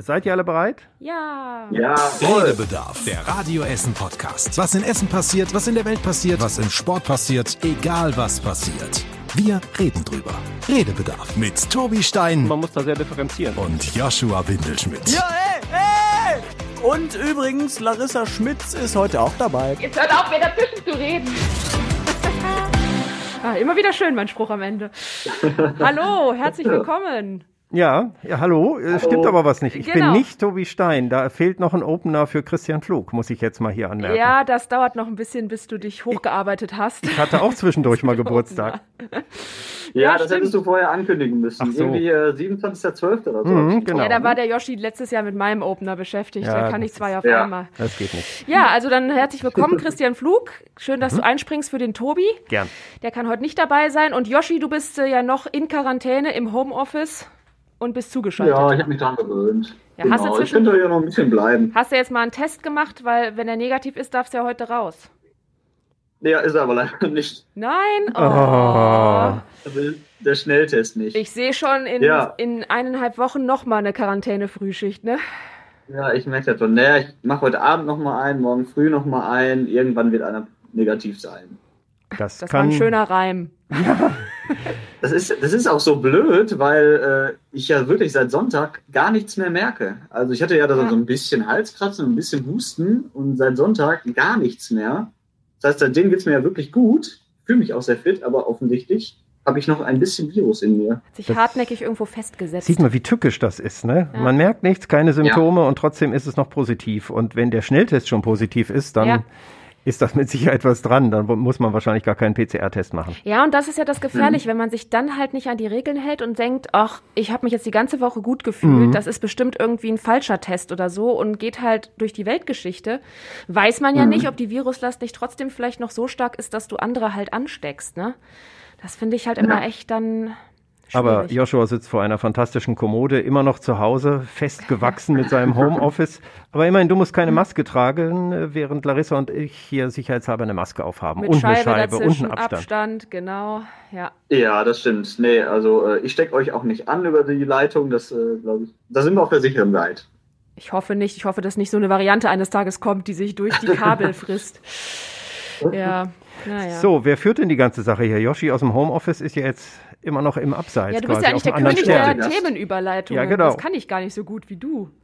Seid ihr alle bereit? Ja. Ja. Redebedarf, der Radio Essen Podcast. Was in Essen passiert, was in der Welt passiert, was im Sport passiert, egal was passiert. Wir reden drüber. Redebedarf mit Tobi Stein Man muss da sehr differenzieren. und Joshua Windelschmidt. Ja, ey, ey! Und übrigens, Larissa Schmitz ist heute auch dabei. Jetzt hört auf, mir dazwischen zu reden. ah, immer wieder schön, mein Spruch am Ende. Hallo, herzlich willkommen. Ja, ja hallo. Äh, Stimmt aber was nicht. Ich Genau. bin nicht Tobi Stein. Da fehlt noch ein Opener für Christian Flug, muss ich jetzt mal hier anmerken. Ja, das dauert noch ein bisschen, bis du dich hochgearbeitet hast. Ich hatte auch zwischendurch mal Geburtstag. Ja, Ja, das stimmt. hättest du vorher ankündigen müssen. Ach so. Irgendwie äh, 27.12. oder so. Mhm, genau. Ja, da war der Yoshi letztes Jahr mit meinem Opener beschäftigt. Ja, da kann ich zwei auf ja. einmal. Das geht nicht. Ja, also dann herzlich willkommen, Christian Flug. Schön, dass du einspringst für den Tobi. Gern. Der kann heute nicht dabei sein. Und Yoshi, du bist äh, ja noch in Quarantäne im Homeoffice und bist zugeschaltet. Ja, ich habe mich daran gewöhnt. Ja, hast du genau. Ich könnte ja noch ein bisschen bleiben. Hast du jetzt mal einen Test gemacht? Weil wenn er negativ ist, darfst du ja heute raus. Ja, ist er aber leider nicht. Nein? Oh. Oh. Also der Schnelltest nicht. Ich sehe schon in, Ja. in eineinhalb Wochen nochmal eine Quarantäne-Frühschicht, ne? ja, ich merke das schon. Naja, ich mache heute Abend noch mal einen, morgen früh noch mal einen. Irgendwann wird einer negativ sein. Das, Das war kann. ein schöner Reim. Das ist, das ist auch so blöd, weil äh, ich ja wirklich seit Sonntag gar nichts mehr merke. Also ich hatte ja da Ja. so ein bisschen Halskratzen und ein bisschen Husten und seit Sonntag gar nichts mehr. Das heißt, seitdem geht's mir ja wirklich gut. Fühle mich auch sehr fit, aber offensichtlich habe ich noch ein bisschen Virus in mir. Hat sich Das- hartnäckig irgendwo festgesetzt. Sieht man, wie tückisch das ist, ne? Ja. Man merkt nichts, keine Symptome und trotzdem ist es noch positiv. Und wenn der Schnelltest schon positiv ist, dann Ja. Ist das mit Sicherheit was dran. Dann muss man wahrscheinlich gar keinen PCR-Test machen. Ja, und das ist ja das Gefährliche, Mhm. wenn man sich dann halt nicht an die Regeln hält und denkt, ach, ich habe mich jetzt die ganze Woche gut gefühlt, Mhm. das ist bestimmt irgendwie ein falscher Test oder so und geht halt durch die Weltgeschichte, weiß man ja Mhm. nicht, ob die Viruslast nicht trotzdem vielleicht noch so stark ist, dass du andere halt ansteckst, ne? Das finde ich halt immer echt dann Aber. Joshua sitzt vor einer fantastischen Kommode, immer noch zu Hause, festgewachsen mit seinem Homeoffice. Aber immerhin, du musst keine Maske tragen, äh, während Larissa und ich hier sicherheitshalber eine Maske aufhaben. Mit und Scheibe, eine Scheibe und einen Abstand. Abstand, genau, ja. Ja, das stimmt. Nee, also äh, ich stecke euch auch nicht an über die Leitung. Das äh, glaube ich. Da sind wir auf der sicheren Seite. Ich hoffe nicht, ich hoffe, dass nicht so eine Variante eines Tages kommt, die sich durch die Kabel frisst. Ja, naja. So, wer führt denn die ganze Sache hier? Yoshi aus dem Homeoffice ist ja jetzt immer noch im Abseits. Ja, du bist quasi ja eigentlich der König der. Themenüberleitung. Ja, genau. Das kann ich gar nicht so gut wie du.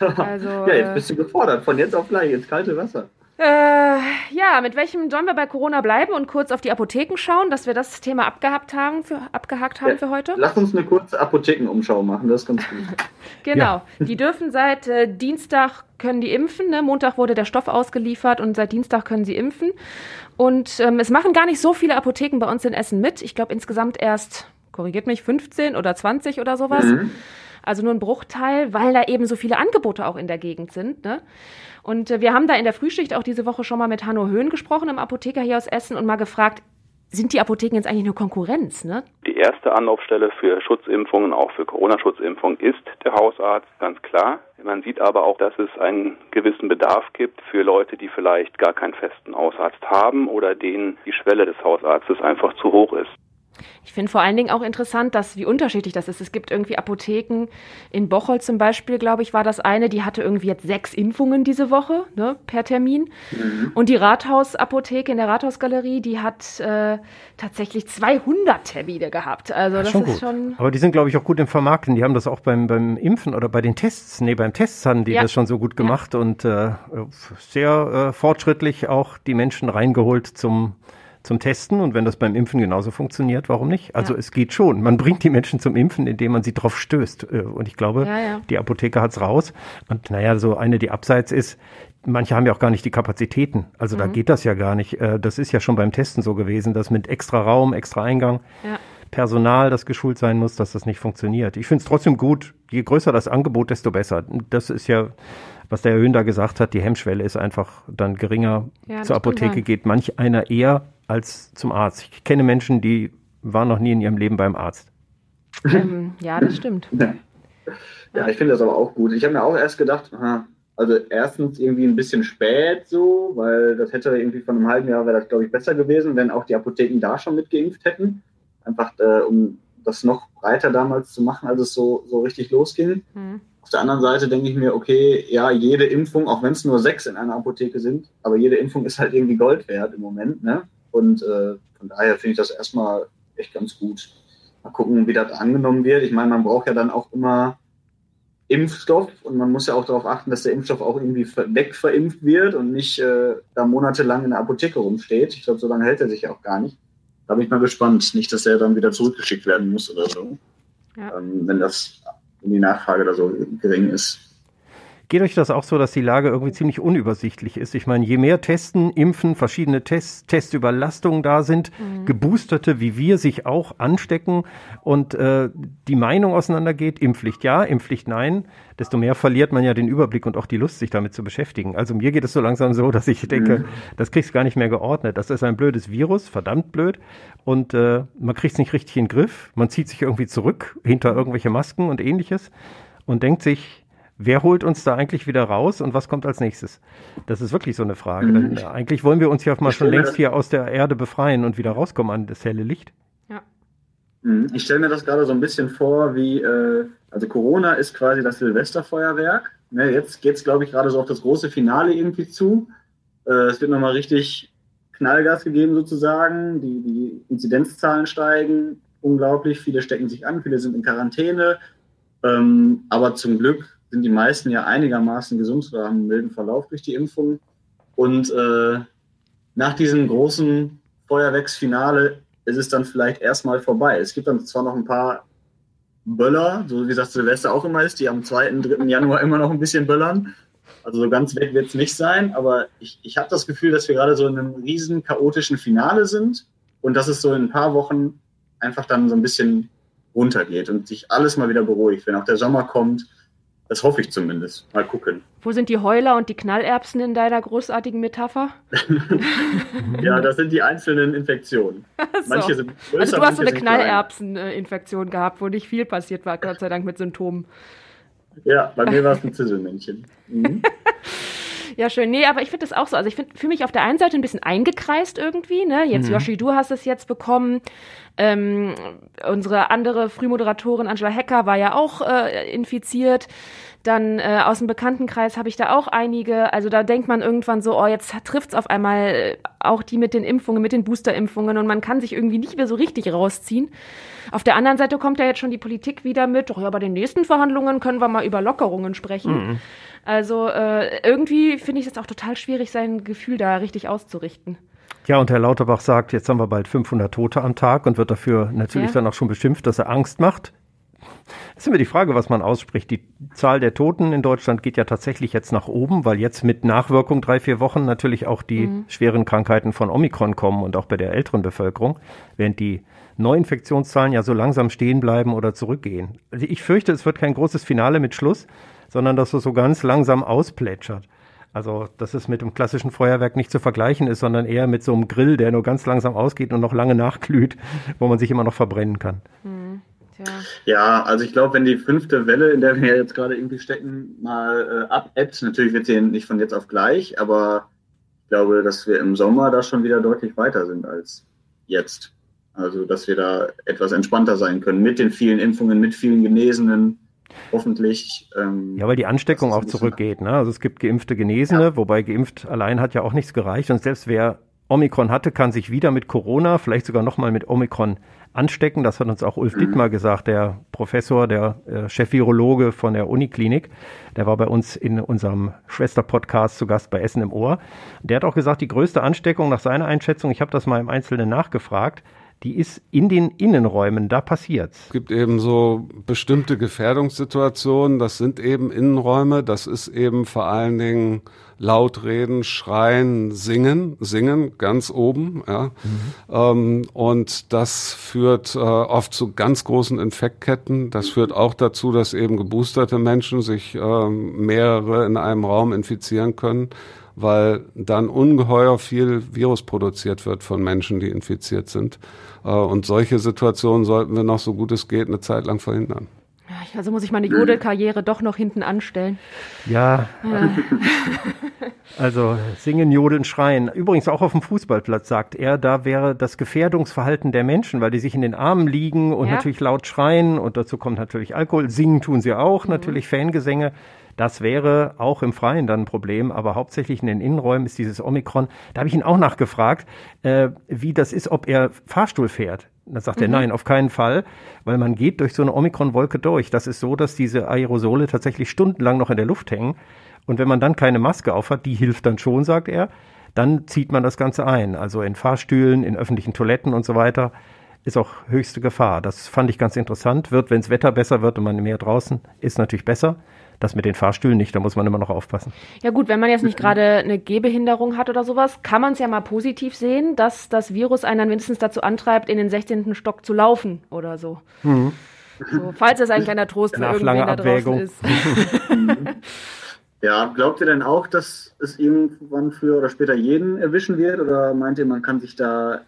Also, Ja, jetzt bist du gefordert. Von jetzt auf gleich ins kalte Wasser. Äh, ja, mit welchem sollen wir bei Corona bleiben und kurz auf die Apotheken schauen, dass wir das Thema abgehakt haben für, abgehakt haben Ja, für heute? Lass uns eine kurze Apothekenumschau machen. Das ist ganz gut. Genau. Die dürfen seit äh, Dienstag können die impfen. Ne? Montag wurde der Stoff ausgeliefert und seit Dienstag können sie impfen. Und ähm, es machen gar nicht so viele Apotheken bei uns in Essen mit. Ich glaube insgesamt erst, korrigiert mich, 15 oder 20 oder sowas. Mhm. Also nur ein Bruchteil, weil da eben so viele Angebote auch in der Gegend sind. Ne? Und äh, wir haben da in der Frühschicht auch diese Woche schon mal mit Hanno Höhn gesprochen, einem Apotheker hier aus Essen, und mal gefragt, sind die Apotheken jetzt eigentlich nur Konkurrenz? Ne? Die erste Anlaufstelle für Schutzimpfungen, auch für Corona-Schutzimpfungen, ist der Hausarzt, ganz klar. Man sieht aber auch, dass es einen gewissen Bedarf gibt für Leute, die vielleicht gar keinen festen Hausarzt haben oder denen die Schwelle des Hausarztes einfach zu hoch ist. Ich finde vor allen Dingen auch interessant, dass wie unterschiedlich das ist. Es gibt irgendwie Apotheken in Bocholt zum Beispiel, glaube ich, war das eine, die hatte irgendwie jetzt sechs Impfungen diese Woche ne, per Termin. Und die Rathausapotheke in der Rathausgalerie, die hat äh, tatsächlich 200 Termine gehabt. Also das schon ist gut. schon Aber die sind, glaube ich, auch gut im Vermarkten. Die haben das auch beim, beim Impfen oder bei den Tests. Nee, beim Tests haben die Ja. das schon so gut gemacht und äh, sehr äh, fortschrittlich auch die Menschen reingeholt zum, zum Testen. Und wenn das beim Impfen genauso funktioniert, warum nicht? Also Ja. es geht schon. Man bringt die Menschen zum Impfen, indem man sie drauf stößt. Äh, Und ich glaube, Ja, ja. die Apotheke hat's raus. Und naja, so eine, die abseits ist, manche haben ja auch gar nicht die Kapazitäten. Also Mhm. da geht das ja gar nicht. Äh, Das ist ja schon beim Testen so gewesen, dass mit extra Raum, extra Eingang. ja. Personal, das geschult sein muss, dass das nicht funktioniert. Ich finde es trotzdem gut, je größer das Angebot, desto besser. Das ist ja, was der Herr Höhn da gesagt hat, die Hemmschwelle ist einfach dann geringer. Ja, Zur Apotheke sein. geht manch einer eher als zum Arzt. Ich kenne Menschen, die waren noch nie in ihrem Leben beim Arzt. Ähm, ja, das stimmt. Ja, ich finde das aber auch gut. Ich habe mir auch erst gedacht, aha, also erstens irgendwie ein bisschen spät so, weil das hätte irgendwie von einem halben Jahr wäre das, glaube ich, besser gewesen, wenn auch die Apotheken da schon mitgeimpft hätten. Einfach äh, um das noch breiter damals zu machen, als es so, so richtig losging. Hm. Auf der anderen Seite denke ich mir, okay, ja, jede Impfung, auch wenn es nur sechs in einer Apotheke sind, aber jede Impfung ist halt irgendwie Gold wert im Moment. Ne? Und äh, von daher finde ich das erstmal echt ganz gut. Mal gucken, wie das angenommen wird. Ich meine, man braucht ja dann auch immer Impfstoff und man muss ja auch darauf achten, dass der Impfstoff auch irgendwie wegverimpft wird und nicht äh, da monatelang in der Apotheke rumsteht. Ich glaube, so lange hält er sich ja auch gar nicht. Da bin ich mal gespannt. Nicht, dass er dann wieder zurückgeschickt werden muss oder so. Ja. Ähm, wenn das wenn die Nachfrage da so gering ist. Geht euch das auch so, dass die Lage irgendwie ziemlich unübersichtlich ist? Ich meine, je mehr Testen, Impfen, verschiedene Tests, Testüberlastungen da sind, mhm. Geboosterte wie wir sich auch anstecken und äh, die Meinung auseinandergeht, Impfpflicht ja, Impfpflicht nein, desto mehr verliert man ja den Überblick und auch die Lust, sich damit zu beschäftigen. Also mir geht es so langsam so, dass ich denke, mhm. das kriegst du gar nicht mehr geordnet. Das ist ein blödes Virus, verdammt blöd. Und äh, man kriegt es nicht richtig in den Griff. Man zieht sich irgendwie zurück hinter irgendwelche Masken und ähnliches und denkt sich, wer holt uns da eigentlich wieder raus und was kommt als nächstes? Das ist wirklich so eine Frage. Mhm. Denn, äh, eigentlich wollen wir uns ja mal schon längst hier aus der Erde befreien und wieder rauskommen an das helle Licht. Ja. Mhm. Ich stelle mir das gerade so ein bisschen vor, wie, äh, also Corona ist quasi das Silvesterfeuerwerk. Ne, jetzt geht es, glaube ich, gerade so auf das große Finale irgendwie zu. Äh, es wird nochmal richtig Knallgas gegeben sozusagen. Die, die Inzidenzzahlen steigen unglaublich. Viele stecken sich an, viele sind in Quarantäne. Ähm, aber zum Glück sind die meisten ja einigermaßen gesund oder haben einen milden Verlauf durch die Impfung. Und äh, nach diesem großen Feuerwerksfinale ist es dann vielleicht erstmal vorbei. Es gibt dann zwar noch ein paar Böller, so wie das Silvester auch immer ist, die am 2., 3. Januar immer noch ein bisschen böllern. Also so ganz weg wird es nicht sein, aber ich, ich habe das Gefühl, dass wir gerade so in einem riesen chaotischen Finale sind und dass es so in ein paar Wochen einfach dann so ein bisschen runtergeht und sich alles mal wieder beruhigt. Wenn auch der Sommer kommt, das hoffe ich zumindest. Mal gucken. Wo sind die Heuler und die Knallerbsen in deiner großartigen Metapher? ja, das sind die einzelnen Infektionen. Manche sind größer, Also du hast so eine Knallerbsen-Infektion gehabt, wo nicht viel passiert war, Gott sei Dank mit Symptomen. Ja, bei mir war es ein Zisselmännchen. Mhm. Ja, schön. Nee, aber ich finde das auch so. Also ich fühle mich auf der einen Seite ein bisschen eingekreist irgendwie. Ne? Jetzt, mhm. Yoshi, du hast es jetzt bekommen. Ähm, unsere andere Frühmoderatorin Angela Hecker war ja auch äh, infiziert. Dann äh, aus dem Bekanntenkreis habe ich da auch einige. Also da denkt man irgendwann so, oh, jetzt trifft's auf einmal äh, auch die mit den Impfungen, mit den Boosterimpfungen und man kann sich irgendwie nicht mehr so richtig rausziehen. Auf der anderen Seite kommt ja jetzt schon die Politik wieder mit, doch ja, bei den nächsten Verhandlungen können wir mal über Lockerungen sprechen. Mhm. Also äh, irgendwie finde ich es auch total schwierig, sein Gefühl da richtig auszurichten. Ja, und Herr Lauterbach sagt, jetzt haben wir bald 500 Tote am Tag und wird dafür natürlich ja. dann auch schon beschimpft, dass er Angst macht. Es ist immer die Frage, was man ausspricht. Die Zahl der Toten in Deutschland geht ja tatsächlich jetzt nach oben, weil jetzt mit Nachwirkung drei, vier Wochen natürlich auch die mhm. schweren Krankheiten von Omikron kommen und auch bei der älteren Bevölkerung, während die Neuinfektionszahlen ja so langsam stehen bleiben oder zurückgehen. Also ich fürchte, es wird kein großes Finale mit Schluss, sondern dass es so ganz langsam ausplätschert. Also, dass es mit dem klassischen Feuerwerk nicht zu vergleichen ist, sondern eher mit so einem Grill, der nur ganz langsam ausgeht und noch lange nachglüht, wo man sich immer noch verbrennen kann. Hm, ja, also ich glaube, wenn die fünfte Welle, in der wir jetzt gerade irgendwie stecken, mal äh, abebbt, natürlich wird sie nicht von jetzt auf gleich, aber ich glaube, dass wir im Sommer da schon wieder deutlich weiter sind als jetzt. Also, dass wir da etwas entspannter sein können mit den vielen Impfungen, mit vielen Genesenen hoffentlich. Ähm, ja, weil die Ansteckung auch zurückgeht. Ne? Also es gibt geimpfte Genesene, ja. wobei geimpft allein hat ja auch nichts gereicht. Und selbst wer Omikron hatte, kann sich wieder mit Corona, vielleicht sogar nochmal mit Omikron anstecken. Das hat uns auch Ulf mhm. Dittmar gesagt, der Professor, der äh, Chef-Virologe von der Uniklinik. Der war bei uns in unserem Schwester-Podcast zu Gast bei Essen im Ohr. Der hat auch gesagt, die größte Ansteckung nach seiner Einschätzung, ich habe das mal im Einzelnen nachgefragt, die ist in den Innenräumen, da passiert's. Es gibt eben so bestimmte Gefährdungssituationen, das sind eben Innenräume, das ist eben vor allen Dingen laut reden, schreien, singen, singen ganz oben, ja. Mhm. Ähm, und das führt äh, oft zu ganz großen Infektketten. Das führt auch dazu, dass eben geboosterte Menschen sich äh, mehrere in einem Raum infizieren können weil dann ungeheuer viel Virus produziert wird von Menschen, die infiziert sind. Äh, und solche Situationen sollten wir noch so gut es geht eine Zeit lang verhindern. Also muss ich meine Jodelkarriere doch noch hinten anstellen. Ja. also singen, jodeln, schreien. Übrigens auch auf dem Fußballplatz sagt er, da wäre das Gefährdungsverhalten der Menschen, weil die sich in den Armen liegen und ja. natürlich laut schreien und dazu kommt natürlich Alkohol. Singen tun sie auch, mhm. natürlich Fangesänge. Das wäre auch im Freien dann ein Problem, aber hauptsächlich in den Innenräumen ist dieses Omikron. Da habe ich ihn auch nachgefragt, äh, wie das ist, ob er Fahrstuhl fährt. Da sagt mhm. er, nein, auf keinen Fall, weil man geht durch so eine Omikron-Wolke durch. Das ist so, dass diese Aerosole tatsächlich stundenlang noch in der Luft hängen. Und wenn man dann keine Maske aufhat, die hilft dann schon, sagt er, dann zieht man das Ganze ein. Also in Fahrstühlen, in öffentlichen Toiletten und so weiter ist auch höchste Gefahr. Das fand ich ganz interessant. Wird, wenn das Wetter besser wird und man mehr draußen ist, natürlich besser. Das mit den Fahrstühlen nicht, da muss man immer noch aufpassen. Ja gut, wenn man jetzt nicht gerade eine Gehbehinderung hat oder sowas, kann man es ja mal positiv sehen, dass das Virus einen dann mindestens dazu antreibt, in den 16. Stock zu laufen oder so. Mhm. so falls es ein kleiner Trost für irgendwen da draußen ist. ja, glaubt ihr denn auch, dass es irgendwann früher oder später jeden erwischen wird? Oder meint ihr, man kann sich da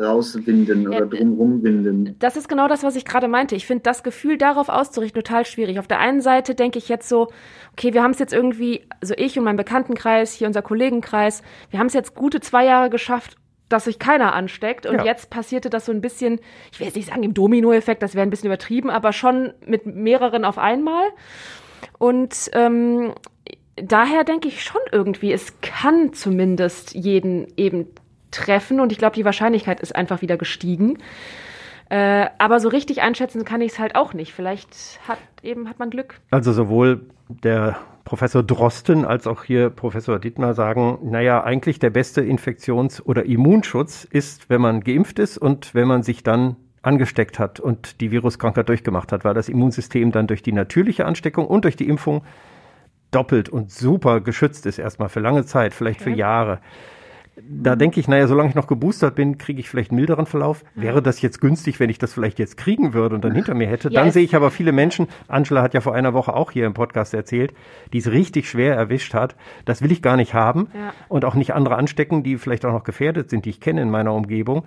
rauswinden oder drumherum winden. Das ist genau das, was ich gerade meinte. Ich finde das Gefühl darauf auszurichten total schwierig. Auf der einen Seite denke ich jetzt so, okay, wir haben es jetzt irgendwie, also ich und mein Bekanntenkreis, hier unser Kollegenkreis, wir haben es jetzt gute zwei Jahre geschafft, dass sich keiner ansteckt. Und ja. jetzt passierte das so ein bisschen, ich will jetzt nicht sagen im Domino-Effekt, das wäre ein bisschen übertrieben, aber schon mit mehreren auf einmal. Und ähm, daher denke ich schon irgendwie, es kann zumindest jeden eben treffen und ich glaube, die Wahrscheinlichkeit ist einfach wieder gestiegen. Äh, aber so richtig einschätzen kann ich es halt auch nicht. Vielleicht hat eben hat man Glück. Also sowohl der Professor Drosten als auch hier Professor Dittmar sagen, naja, eigentlich der beste Infektions- oder Immunschutz ist, wenn man geimpft ist und wenn man sich dann angesteckt hat und die Viruskrankheit durchgemacht hat, weil das Immunsystem dann durch die natürliche Ansteckung und durch die Impfung doppelt und super geschützt ist, erstmal für lange Zeit, vielleicht okay. für Jahre da denke ich, naja, solange ich noch geboostert bin, kriege ich vielleicht einen milderen Verlauf. Wäre das jetzt günstig, wenn ich das vielleicht jetzt kriegen würde und dann hinter mir hätte? Dann sehe ich aber viele Menschen, Angela hat ja vor einer Woche auch hier im Podcast erzählt, die es richtig schwer erwischt hat. Das will ich gar nicht haben ja. und auch nicht andere anstecken, die vielleicht auch noch gefährdet sind, die ich kenne in meiner Umgebung.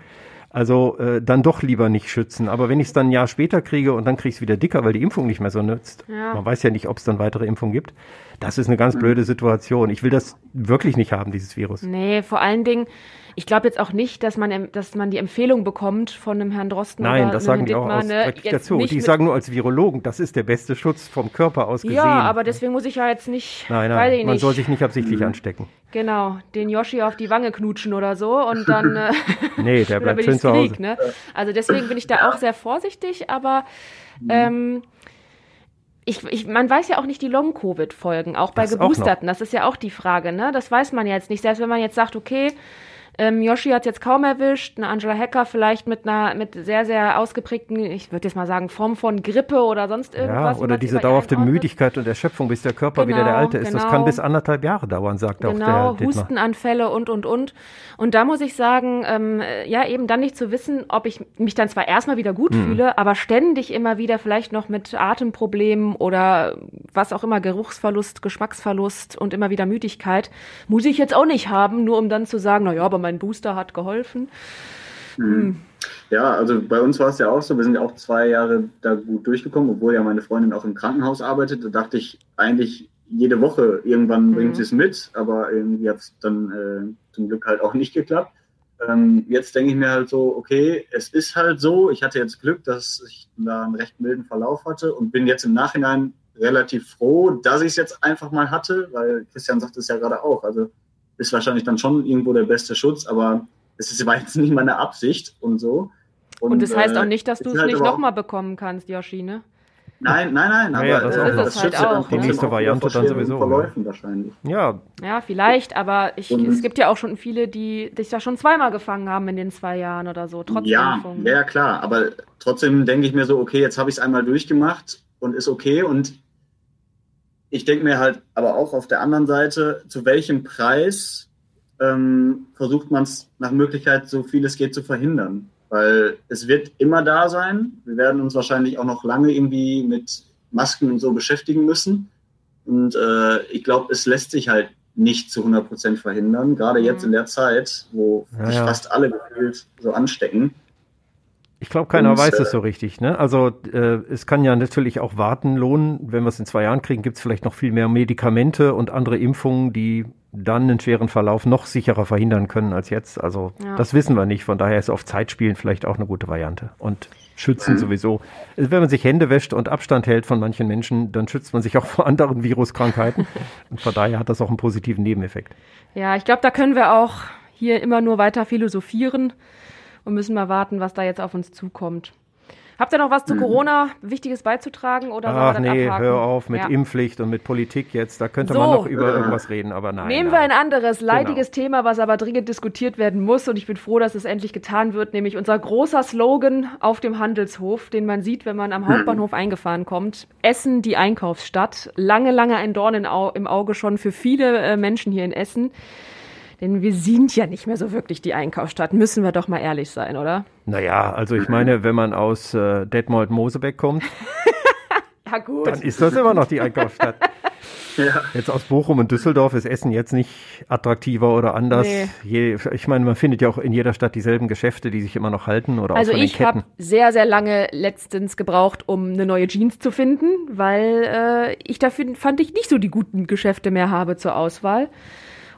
Also äh, dann doch lieber nicht schützen. Aber wenn ich es dann ein Jahr später kriege und dann kriege ich es wieder dicker, weil die Impfung nicht mehr so nützt, ja. man weiß ja nicht, ob es dann weitere Impfungen gibt, das ist eine ganz blöde Situation. Ich will das wirklich nicht haben, dieses Virus. Nee, vor allen Dingen, ich glaube jetzt auch nicht, dass man, dass man die Empfehlung bekommt von einem Herrn Drosten. Nein, das sagen die auch aus ne, dazu. Die sagen nur als Virologen, das ist der beste Schutz vom Körper aus gesehen. Ja, aber deswegen muss ich ja jetzt nicht. Nein, nein, man nicht. soll sich nicht absichtlich mhm. anstecken. Genau, den Yoshi auf die Wange knutschen oder so und dann. Äh, nee, der bleibt schön zu Hause. Krieg, ne? Also deswegen bin ich da auch sehr vorsichtig, aber. Mhm. Ähm, ich, ich, man weiß ja auch nicht die Long-Covid-Folgen, auch bei das Geboosterten. Auch das ist ja auch die Frage, ne? Das weiß man ja jetzt nicht. Selbst wenn man jetzt sagt, okay, ähm, Yoshi hat jetzt kaum erwischt, eine Angela Hacker vielleicht mit einer mit sehr, sehr ausgeprägten, ich würde jetzt mal sagen, Form von Grippe oder sonst irgendwas. Ja, oder diese dauerhafte Müdigkeit und Erschöpfung, bis der Körper genau, wieder der alte ist. Genau. Das kann bis anderthalb Jahre dauern, sagt genau, auch der Genau, Hustenanfälle und, und, und. Und da muss ich sagen, ähm, ja, eben dann nicht zu wissen, ob ich mich dann zwar erstmal wieder gut mhm. fühle, aber ständig immer wieder vielleicht noch mit Atemproblemen oder was auch immer, Geruchsverlust, Geschmacksverlust und immer wieder Müdigkeit, muss ich jetzt auch nicht haben, nur um dann zu sagen, na ja, aber mein Booster hat geholfen. Hm. Ja, also bei uns war es ja auch so, wir sind ja auch zwei Jahre da gut durchgekommen, obwohl ja meine Freundin auch im Krankenhaus arbeitet. Da dachte ich eigentlich jede Woche, irgendwann bringt mhm. sie es mit, aber irgendwie hat es dann äh, zum Glück halt auch nicht geklappt. Ähm, jetzt denke ich mir halt so, okay, es ist halt so, ich hatte jetzt Glück, dass ich da einen recht milden Verlauf hatte und bin jetzt im Nachhinein relativ froh, dass ich es jetzt einfach mal hatte, weil Christian sagt es ja gerade auch. Also ist wahrscheinlich dann schon irgendwo der beste Schutz, aber es ist jetzt nicht meine Absicht und so. Und, und das heißt auch äh, nicht, dass du es halt nicht nochmal bekommen kannst, Yoshi, ne? Nein, nein, nein, aber ja, das, äh, das, das halt auch. Die nächste Variante dann sowieso. Verläufen wahrscheinlich. Ja. Ja, vielleicht, aber ich, es gibt ja auch schon viele, die dich da schon zweimal gefangen haben in den zwei Jahren oder so, trotz ja, Impfung. Ja, klar, aber trotzdem denke ich mir so, okay, jetzt habe ich es einmal durchgemacht und ist okay und ich denke mir halt aber auch auf der anderen Seite, zu welchem Preis ähm, versucht man es nach Möglichkeit, so viel es geht, zu verhindern. Weil es wird immer da sein. Wir werden uns wahrscheinlich auch noch lange irgendwie mit Masken und so beschäftigen müssen. Und äh, ich glaube, es lässt sich halt nicht zu 100 Prozent verhindern. Gerade mhm. jetzt in der Zeit, wo ja, sich ja. fast alle gefühlt so anstecken. Ich glaube, keiner Und, weiß äh, es so richtig. Ne? Also äh, es kann ja natürlich auch warten lohnen. Wenn wir es in zwei Jahren kriegen, gibt es vielleicht noch viel mehr Medikamente und andere Impfungen, die dann einen schweren Verlauf noch sicherer verhindern können als jetzt. Also Ja. das wissen wir nicht. Von daher ist auf Zeit spielen vielleicht auch eine gute Variante. Und schützen sowieso. Also wenn man sich Hände wäscht und Abstand hält von manchen Menschen, dann schützt man sich auch vor anderen Viruskrankheiten. und von daher hat das auch einen positiven Nebeneffekt. Ja, ich glaube, da können wir auch hier immer nur weiter philosophieren und müssen mal warten, was da jetzt auf uns zukommt. Habt ihr noch was zu Corona Wichtiges beizutragen oder wir Ach nee, abhaken? hör auf mit Ja. Impfpflicht und mit Politik jetzt. Da könnte So. man noch über irgendwas reden, aber nein. Nehmen wir nein. ein anderes leidiges Genau. Thema, was aber dringend diskutiert werden muss und ich bin froh, dass es endlich getan wird, nämlich unser großer Slogan auf dem Handelshof, den man sieht, wenn man am Hauptbahnhof eingefahren kommt. Essen, die Einkaufsstadt. Lange, lange ein Dorn im Auge schon für viele äh, Menschen hier in Essen. Denn wir sind ja nicht mehr so wirklich die Einkaufsstadt, müssen wir doch mal ehrlich sein, oder? Naja, also ich meine, wenn man aus äh, Detmold-Mosebeck kommt, Ja gut. dann ist das immer noch die Einkaufsstadt. Ja. Jetzt aus Bochum und Düsseldorf ist Essen jetzt nicht attraktiver oder anders. Nee. Je, ich meine, man findet ja auch in jeder Stadt dieselben Geschäfte, die sich immer noch halten oder Also auch von den ich habe Ketten. sehr, sehr lange letztens gebraucht, um eine neue Jeans zu finden, weil äh, ich dafür fand ich nicht so die guten Geschäfte mehr habe zur Auswahl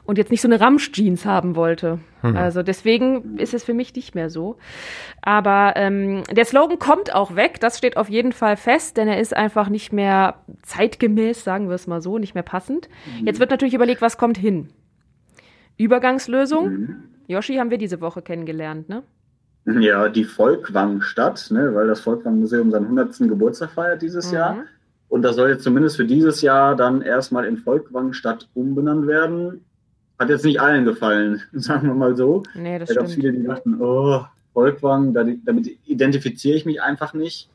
und jetzt nicht so eine Ramsch-Jeans haben wollte. Also deswegen ist es für mich nicht mehr so. Aber ähm, der Slogan kommt auch weg, das steht auf jeden Fall fest, denn er ist einfach nicht mehr zeitgemäß, sagen wir es mal so, nicht mehr passend. Jetzt wird natürlich überlegt, was kommt hin. Übergangslösung. Yoshi haben wir diese Woche kennengelernt, ne? Ja, die Volkwang-Stadt, ne, weil das Volkwang-Museum seinen 100. Geburtstag feiert dieses Mhm. Jahr. Und das soll jetzt zumindest für dieses Jahr dann erstmal in Volkwang-Stadt umbenannt werden. Hat jetzt nicht allen gefallen, sagen wir mal so. Nee, das Es gab stimmt. viele, die dachten, oh, Volkwang, da- damit identifiziere ich mich einfach nicht.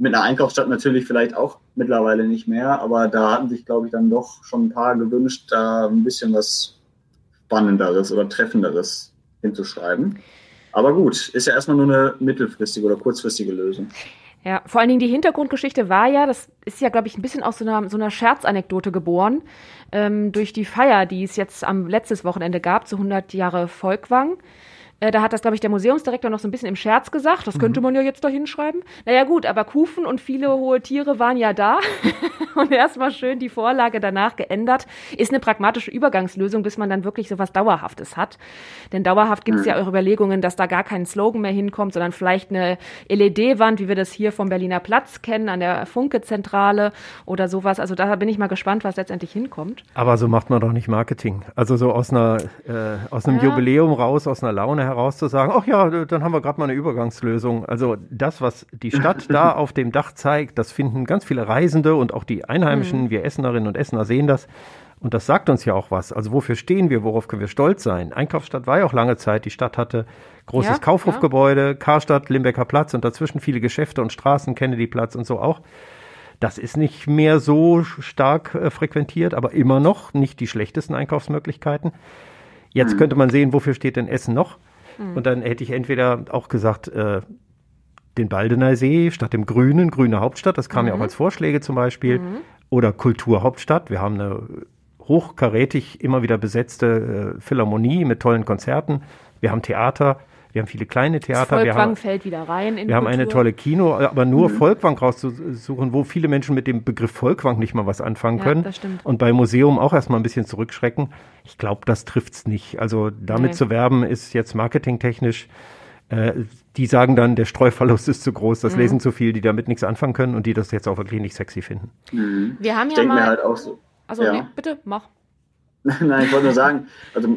Mit einer Einkaufsstadt natürlich vielleicht auch mittlerweile nicht mehr, aber da hatten sich, glaube ich, dann doch schon ein paar gewünscht, da ein bisschen was Spannenderes oder Treffenderes hinzuschreiben. Aber gut, ist ja erstmal nur eine mittelfristige oder kurzfristige Lösung. Ja, vor allen Dingen die Hintergrundgeschichte war ja, das ist ja, glaube ich, ein bisschen aus so einer, so einer Scherzanekdote geboren, ähm, durch die Feier, die es jetzt am letztes Wochenende gab, zu 100 Jahre Volkwang. Äh, da hat das, glaube ich, der Museumsdirektor noch so ein bisschen im Scherz gesagt. Das könnte man ja jetzt da hinschreiben. Naja, gut, aber Kufen und viele hohe Tiere waren ja da. und erstmal schön die Vorlage danach geändert. Ist eine pragmatische Übergangslösung, bis man dann wirklich so was Dauerhaftes hat. Denn dauerhaft gibt es ja auch Überlegungen, dass da gar kein Slogan mehr hinkommt, sondern vielleicht eine LED-Wand, wie wir das hier vom Berliner Platz kennen, an der Funke-Zentrale oder sowas. Also da bin ich mal gespannt, was letztendlich hinkommt. Aber so macht man doch nicht Marketing. Also so aus einer äh, aus einem Ja. Jubiläum raus, aus einer Laune heraus zu sagen, ach ja, dann haben wir gerade mal eine Übergangslösung. Also das, was die Stadt da auf dem Dach zeigt, das finden ganz viele Reisende und auch die Einheimischen, wir Essenerinnen und Essener sehen das. Und das sagt uns ja auch was. Also wofür stehen wir, worauf können wir stolz sein? Einkaufsstadt war ja auch lange Zeit. Die Stadt hatte großes Ja, Kaufhofgebäude, Karstadt, Limbecker Platz und dazwischen viele Geschäfte und Straßen, Kennedyplatz und so auch. Das ist nicht mehr so stark äh, frequentiert, aber immer noch nicht die schlechtesten Einkaufsmöglichkeiten. Jetzt könnte man sehen, wofür steht denn Essen noch? Und dann hätte ich entweder auch gesagt, äh, den Baldener See statt dem Grünen, Grüne Hauptstadt, das kam ja auch als Vorschläge zum Beispiel, oder Kulturhauptstadt. Wir haben eine hochkarätig immer wieder besetzte äh, Philharmonie mit tollen Konzerten. Wir haben Theater, wir haben viele kleine Das Theater. Wir Volkwang haben, fällt wieder rein in wir haben eine Kultur. tolle Kino, aber nur Volkwang rauszusuchen, wo viele Menschen mit dem Begriff Volkwang nicht mal was anfangen Ja, können. das stimmt. Und bei Museum auch erstmal ein bisschen zurückschrecken. Ich glaube, das trifft's nicht. Also damit Nee. zu werben ist jetzt marketingtechnisch. Äh, die sagen dann, der Streuverlust ist zu groß, Mhm. das lesen zu viel, die damit nichts anfangen können und die das jetzt auch wirklich nicht sexy finden. Wir haben Ich ja denke mir mal. halt auch so. also, ja. nee, bitte, mach. Nein, ich wollte nur sagen, also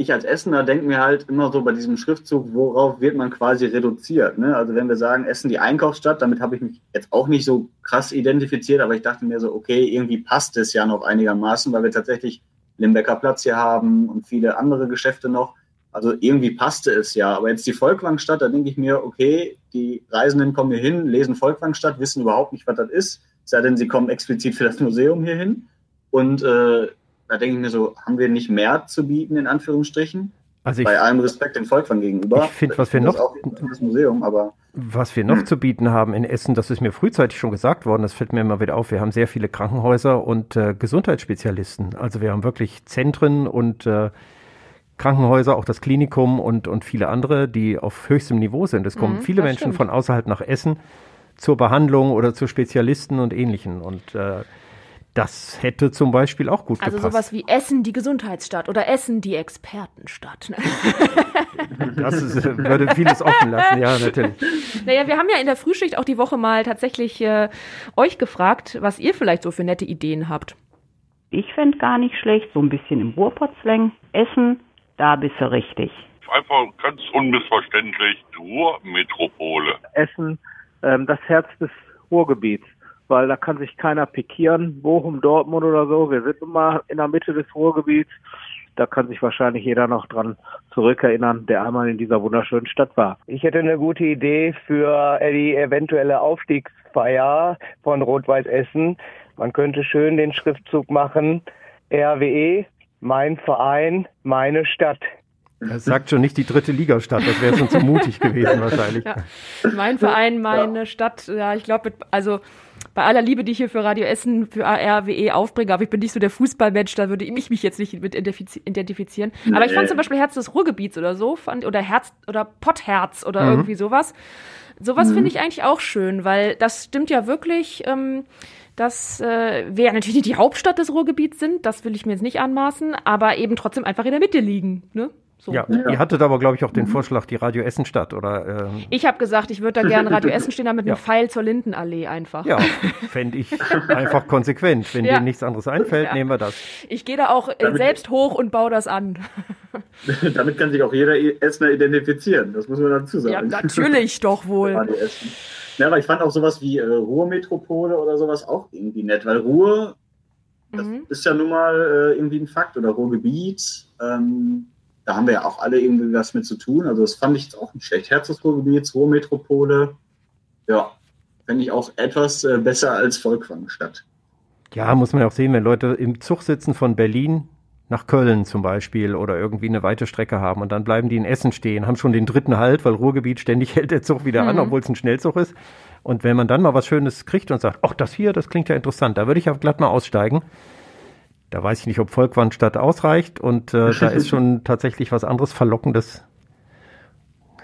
ich als Essener denke mir halt immer so bei diesem Schriftzug, worauf wird man quasi reduziert. Ne? Also wenn wir sagen, Essen die Einkaufsstadt, damit habe ich mich jetzt auch nicht so krass identifiziert, aber ich dachte mir so, okay, irgendwie passt es ja noch einigermaßen, weil wir tatsächlich Limbecker Platz hier haben und viele andere Geschäfte noch. Also irgendwie passte es ja. Aber jetzt die Volkwangstadt, da denke ich mir, okay, die Reisenden kommen hier hin, lesen Volkwangstadt, wissen überhaupt nicht, was das ist, sei denn sie kommen explizit für das Museum hier hin. Und äh, da denke ich mir so, haben wir nicht mehr zu bieten, in Anführungsstrichen? Also ich, Bei allem Respekt den Volkwang gegenüber. Ich find, was wir noch- Museum, aber was wir noch zu bieten haben in Essen, das ist mir frühzeitig schon gesagt worden, das fällt mir immer wieder auf. Wir haben sehr viele Krankenhäuser und äh, Gesundheitsspezialisten. Also wir haben wirklich Zentren und äh, Krankenhäuser, auch das Klinikum und, und viele andere, die auf höchstem Niveau sind. Es kommen Mhm, viele Menschen stimmt. von außerhalb nach Essen zur Behandlung oder zu Spezialisten und Ähnlichen. Und äh, das hätte zum Beispiel auch gut Also gepasst. sowas wie Essen die Gesundheitsstadt oder Essen die Expertenstadt. Das ist, würde vieles offen lassen, ja, natürlich. Naja, wir haben ja in der Frühschicht auch die Woche mal tatsächlich äh, euch gefragt, was ihr vielleicht so für nette Ideen habt. Ich fände gar nicht schlecht, so ein bisschen im Ruhrpott-Slang. Essen, da bist du richtig. Einfach ganz unmissverständlich Ruhrmetropole. Essen ähm, das Herz des Ruhrgebiets, weil da kann sich keiner pikieren, Bochum, Dortmund oder so. Wir sind nun mal in der Mitte des Ruhrgebiets. Da kann sich wahrscheinlich jeder noch dran zurückerinnern, der einmal in dieser wunderschönen Stadt war. Ich hätte eine gute Idee für die eventuelle Aufstiegsfeier von Rot-Weiß Essen. Man könnte schön den Schriftzug machen, RWE, mein Verein, meine Stadt. Er sagt schon nicht die dritte Ligastadt, das wäre schon zu mutig gewesen wahrscheinlich. Ja. Mein Verein, meine Stadt, ja, ich glaube, also bei aller Liebe, die ich hier für Radio Essen, für RWE aufbringe, aber ich bin nicht so der Fußballmensch, da würde ich mich jetzt nicht mit identifiz- identifizieren. Aber ich fand zum Beispiel Herz des Ruhrgebiets oder so, fand, oder Herz oder Pottherz oder Mhm. irgendwie sowas. Sowas finde ich eigentlich auch schön, weil das stimmt ja wirklich, ähm, dass äh, wir ja natürlich nicht die Hauptstadt des Ruhrgebiets sind, das will ich mir jetzt nicht anmaßen, aber eben trotzdem einfach in der Mitte liegen. Ne? So. Ja, ihr hattet aber, glaube ich, auch den Vorschlag, die Radio Essenstadt oder ähm, Ich habe gesagt, ich würde da gerne Radio Essen stehen, da mit einem Ja. Pfeil zur Lindenallee einfach. ja, fände ich einfach konsequent. Wenn Ja. dir nichts anderes einfällt, Ja. nehmen wir das. Ich gehe da auch äh, Damit- selbst hoch und baue das an. Damit kann sich auch jeder Essener identifizieren, das muss man dazu sagen. Ja, natürlich doch wohl. Radio Essen. Ja, aber ich fand auch sowas wie äh, Ruhrmetropole oder sowas auch irgendwie nett, weil Ruhr, das Mhm. ist ja nun mal äh, irgendwie ein Fakt oder Ruhrgebiet. Ähm, da haben wir ja auch alle irgendwie was mit zu tun. Also das fand ich jetzt auch nicht schlecht. Herz des Ruhrgebiets, Ruhrmetropole. Ja, fände ich auch etwas äh, besser als Volkwangstadt. Ja, muss man ja auch sehen, wenn Leute im Zug sitzen von Berlin nach Köln zum Beispiel oder irgendwie eine weite Strecke haben und dann bleiben die in Essen stehen, haben schon den dritten Halt, weil Ruhrgebiet ständig hält der Zug wieder an, Mhm. obwohl es ein Schnellzug ist. Und wenn man dann mal was Schönes kriegt und sagt, ach, das hier, das klingt ja interessant, da würde ich auch glatt mal aussteigen. Da weiß ich nicht, ob Volkwangstadt ausreicht und äh, da ist schon tatsächlich was anderes Verlockendes.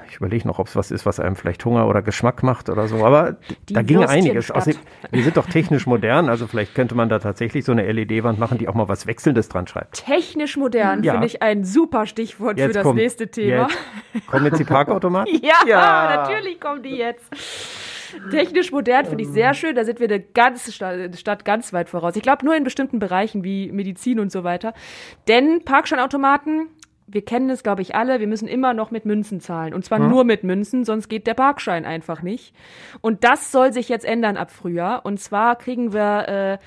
Ich überlege noch, ob es was ist, was einem vielleicht Hunger oder Geschmack macht oder so. Aber Die da ging einiges. Außerdem, wir sind doch technisch modern, also vielleicht könnte man da tatsächlich so eine LED-Wand machen, die auch mal was Wechselndes dran schreibt. Technisch modern Ja. finde ich ein super Stichwort für Jetzt das kommt- nächste Thema. Jetzt, kommen jetzt die Parkautomaten? Ja, Ja. natürlich kommen die jetzt. Technisch modern finde ich sehr schön. Da sind wir eine ganze Stadt, Stadt ganz weit voraus. Ich glaube nur in bestimmten Bereichen wie Medizin und so weiter. Denn Parkscheinautomaten, wir kennen es, glaube ich, alle, wir müssen immer noch mit Münzen zahlen. Und zwar nur mit Münzen, sonst geht der Parkschein einfach nicht. Und das soll sich jetzt ändern ab Frühjahr. Und zwar kriegen wir äh,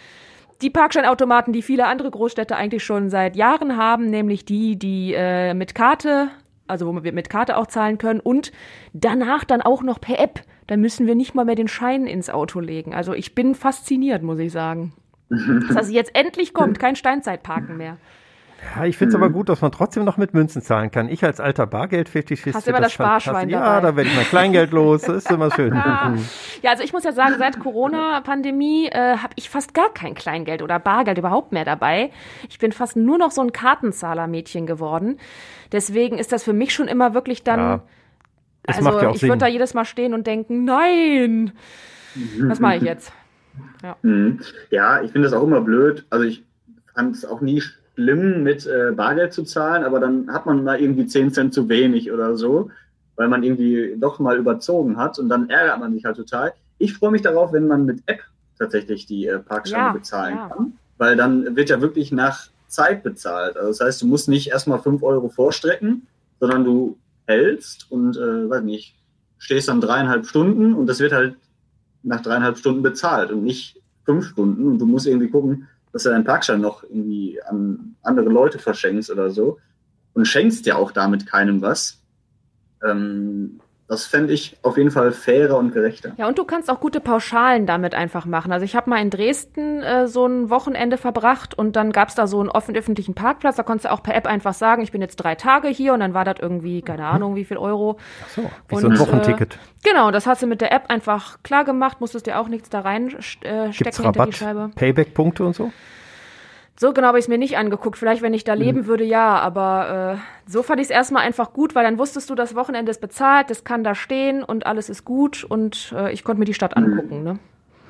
die Parkscheinautomaten, die viele andere Großstädte eigentlich schon seit Jahren haben, nämlich die, die äh, mit Karte, also wo wir mit Karte auch zahlen können und danach dann auch noch per App. Dann müssen wir nicht mal mehr den Schein ins Auto legen. Also ich bin fasziniert, muss ich sagen. Dass das jetzt endlich kommt, kein Steinzeitparken mehr. Ja, ich finde es aber gut, dass man trotzdem noch mit Münzen zahlen kann. Ich als alter Bargeldfetischist. Hast immer finde das Sparschwein dabei. Ja, da werde ich mein Kleingeld los. Das ist immer schön. Ah. Mhm. Ja, also ich muss ja sagen, seit Corona-Pandemie äh, habe ich fast gar kein Kleingeld oder Bargeld überhaupt mehr dabei. Ich bin fast nur noch so ein Kartenzahlermädchen geworden. Deswegen ist das für mich schon immer wirklich dann. Ja. Es also macht ja auch ich würde da jedes Mal stehen und denken, nein, was mache ich jetzt? Mhm. Ja, ich finde das auch immer blöd. Also ich fand es auch nie schlimm, mit äh, Bargeld zu zahlen, aber dann hat man mal irgendwie 10 Cent zu wenig oder so, weil man irgendwie doch mal überzogen hat und dann ärgert man sich halt total. Ich freue mich darauf, wenn man mit App tatsächlich die äh, Parkscheine Ja, bezahlen ja. kann, weil dann wird ja wirklich nach Zeit bezahlt. Also das heißt, du musst nicht erstmal 5 Euro vorstrecken, sondern du hältst und, äh, weiß nicht, stehst dann dreieinhalb Stunden und das wird halt nach dreieinhalb Stunden bezahlt und nicht fünf Stunden. Und du musst irgendwie gucken, dass du deinen Parkschein noch irgendwie an andere Leute verschenkst oder so. Und schenkst ja auch damit keinem was. Ähm, das fände ich auf jeden Fall fairer und gerechter. Ja, und du kannst auch gute Pauschalen damit einfach machen. Also ich habe mal in Dresden äh, so ein Wochenende verbracht und dann gab's da so einen offen öffentlichen Parkplatz. Da konntest du auch per App einfach sagen, ich bin jetzt drei Tage hier und dann war das irgendwie, keine Ahnung, wie viel Euro. Ach so, wie Und, so ein Wochenticket. Äh, genau, das hast du mit der App einfach klar gemacht, musstest dir auch nichts da rein äh, Gibt's stecken hinter die Rabatt, Scheibe. Payback-Punkte und so? So genau habe ich es mir nicht angeguckt. Vielleicht, wenn ich da leben würde, ja. Aber äh, so fand ich es erstmal einfach gut, weil dann wusstest du, das Wochenende ist bezahlt, das kann da stehen und alles ist gut und äh, ich konnte mir die Stadt angucken. Ne?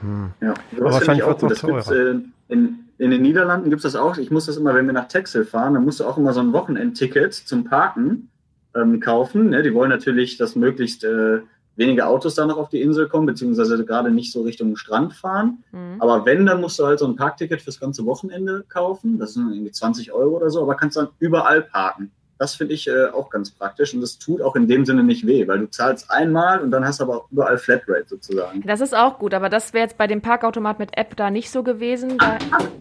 Hm. Ja, aber wahrscheinlich wird es auch teurer. Äh, in, in den Niederlanden gibt es das auch. Ich muss das immer, wenn wir nach Texel fahren, dann musst du auch immer so ein Wochenendticket zum Parken ähm, kaufen. Ne? Die wollen natürlich, dass möglichst äh, wenige Autos da noch auf die Insel kommen, beziehungsweise gerade nicht so Richtung Strand fahren. Mhm. Aber wenn, dann musst du halt so ein Parkticket fürs ganze Wochenende kaufen. Das sind irgendwie 20 Euro oder so, aber kannst dann überall parken. Das finde ich äh, auch ganz praktisch und das tut auch in dem Sinne nicht weh, weil du zahlst einmal und dann hast du aber überall Flatrate sozusagen. Das ist auch gut, aber das wäre jetzt bei dem Parkautomat mit App da nicht so gewesen. Da,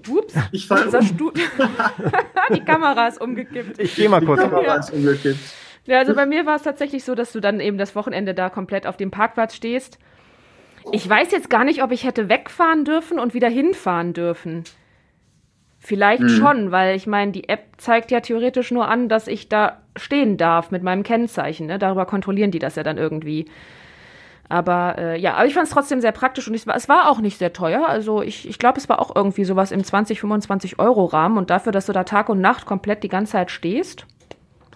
ups, ich fall um. Die Kamera ist umgekippt. Ich gehe mal kurz. Die Kamera ja. ist umgekippt. Ja, also bei mir war es tatsächlich so, dass du dann eben das Wochenende da komplett auf dem Parkplatz stehst. Ich weiß jetzt gar nicht, ob ich hätte wegfahren dürfen und wieder hinfahren dürfen. Vielleicht mhm. schon, weil ich meine, die App zeigt ja theoretisch nur an, dass ich da stehen darf mit meinem Kennzeichen. Ne? Darüber kontrollieren die das ja dann irgendwie. Aber äh, ja, aber ich fand es trotzdem sehr praktisch und ich, es war auch nicht sehr teuer. Also ich, ich glaube, es war auch irgendwie sowas im 20, 25 Euro Rahmen und dafür, dass du da Tag und Nacht komplett die ganze Zeit stehst,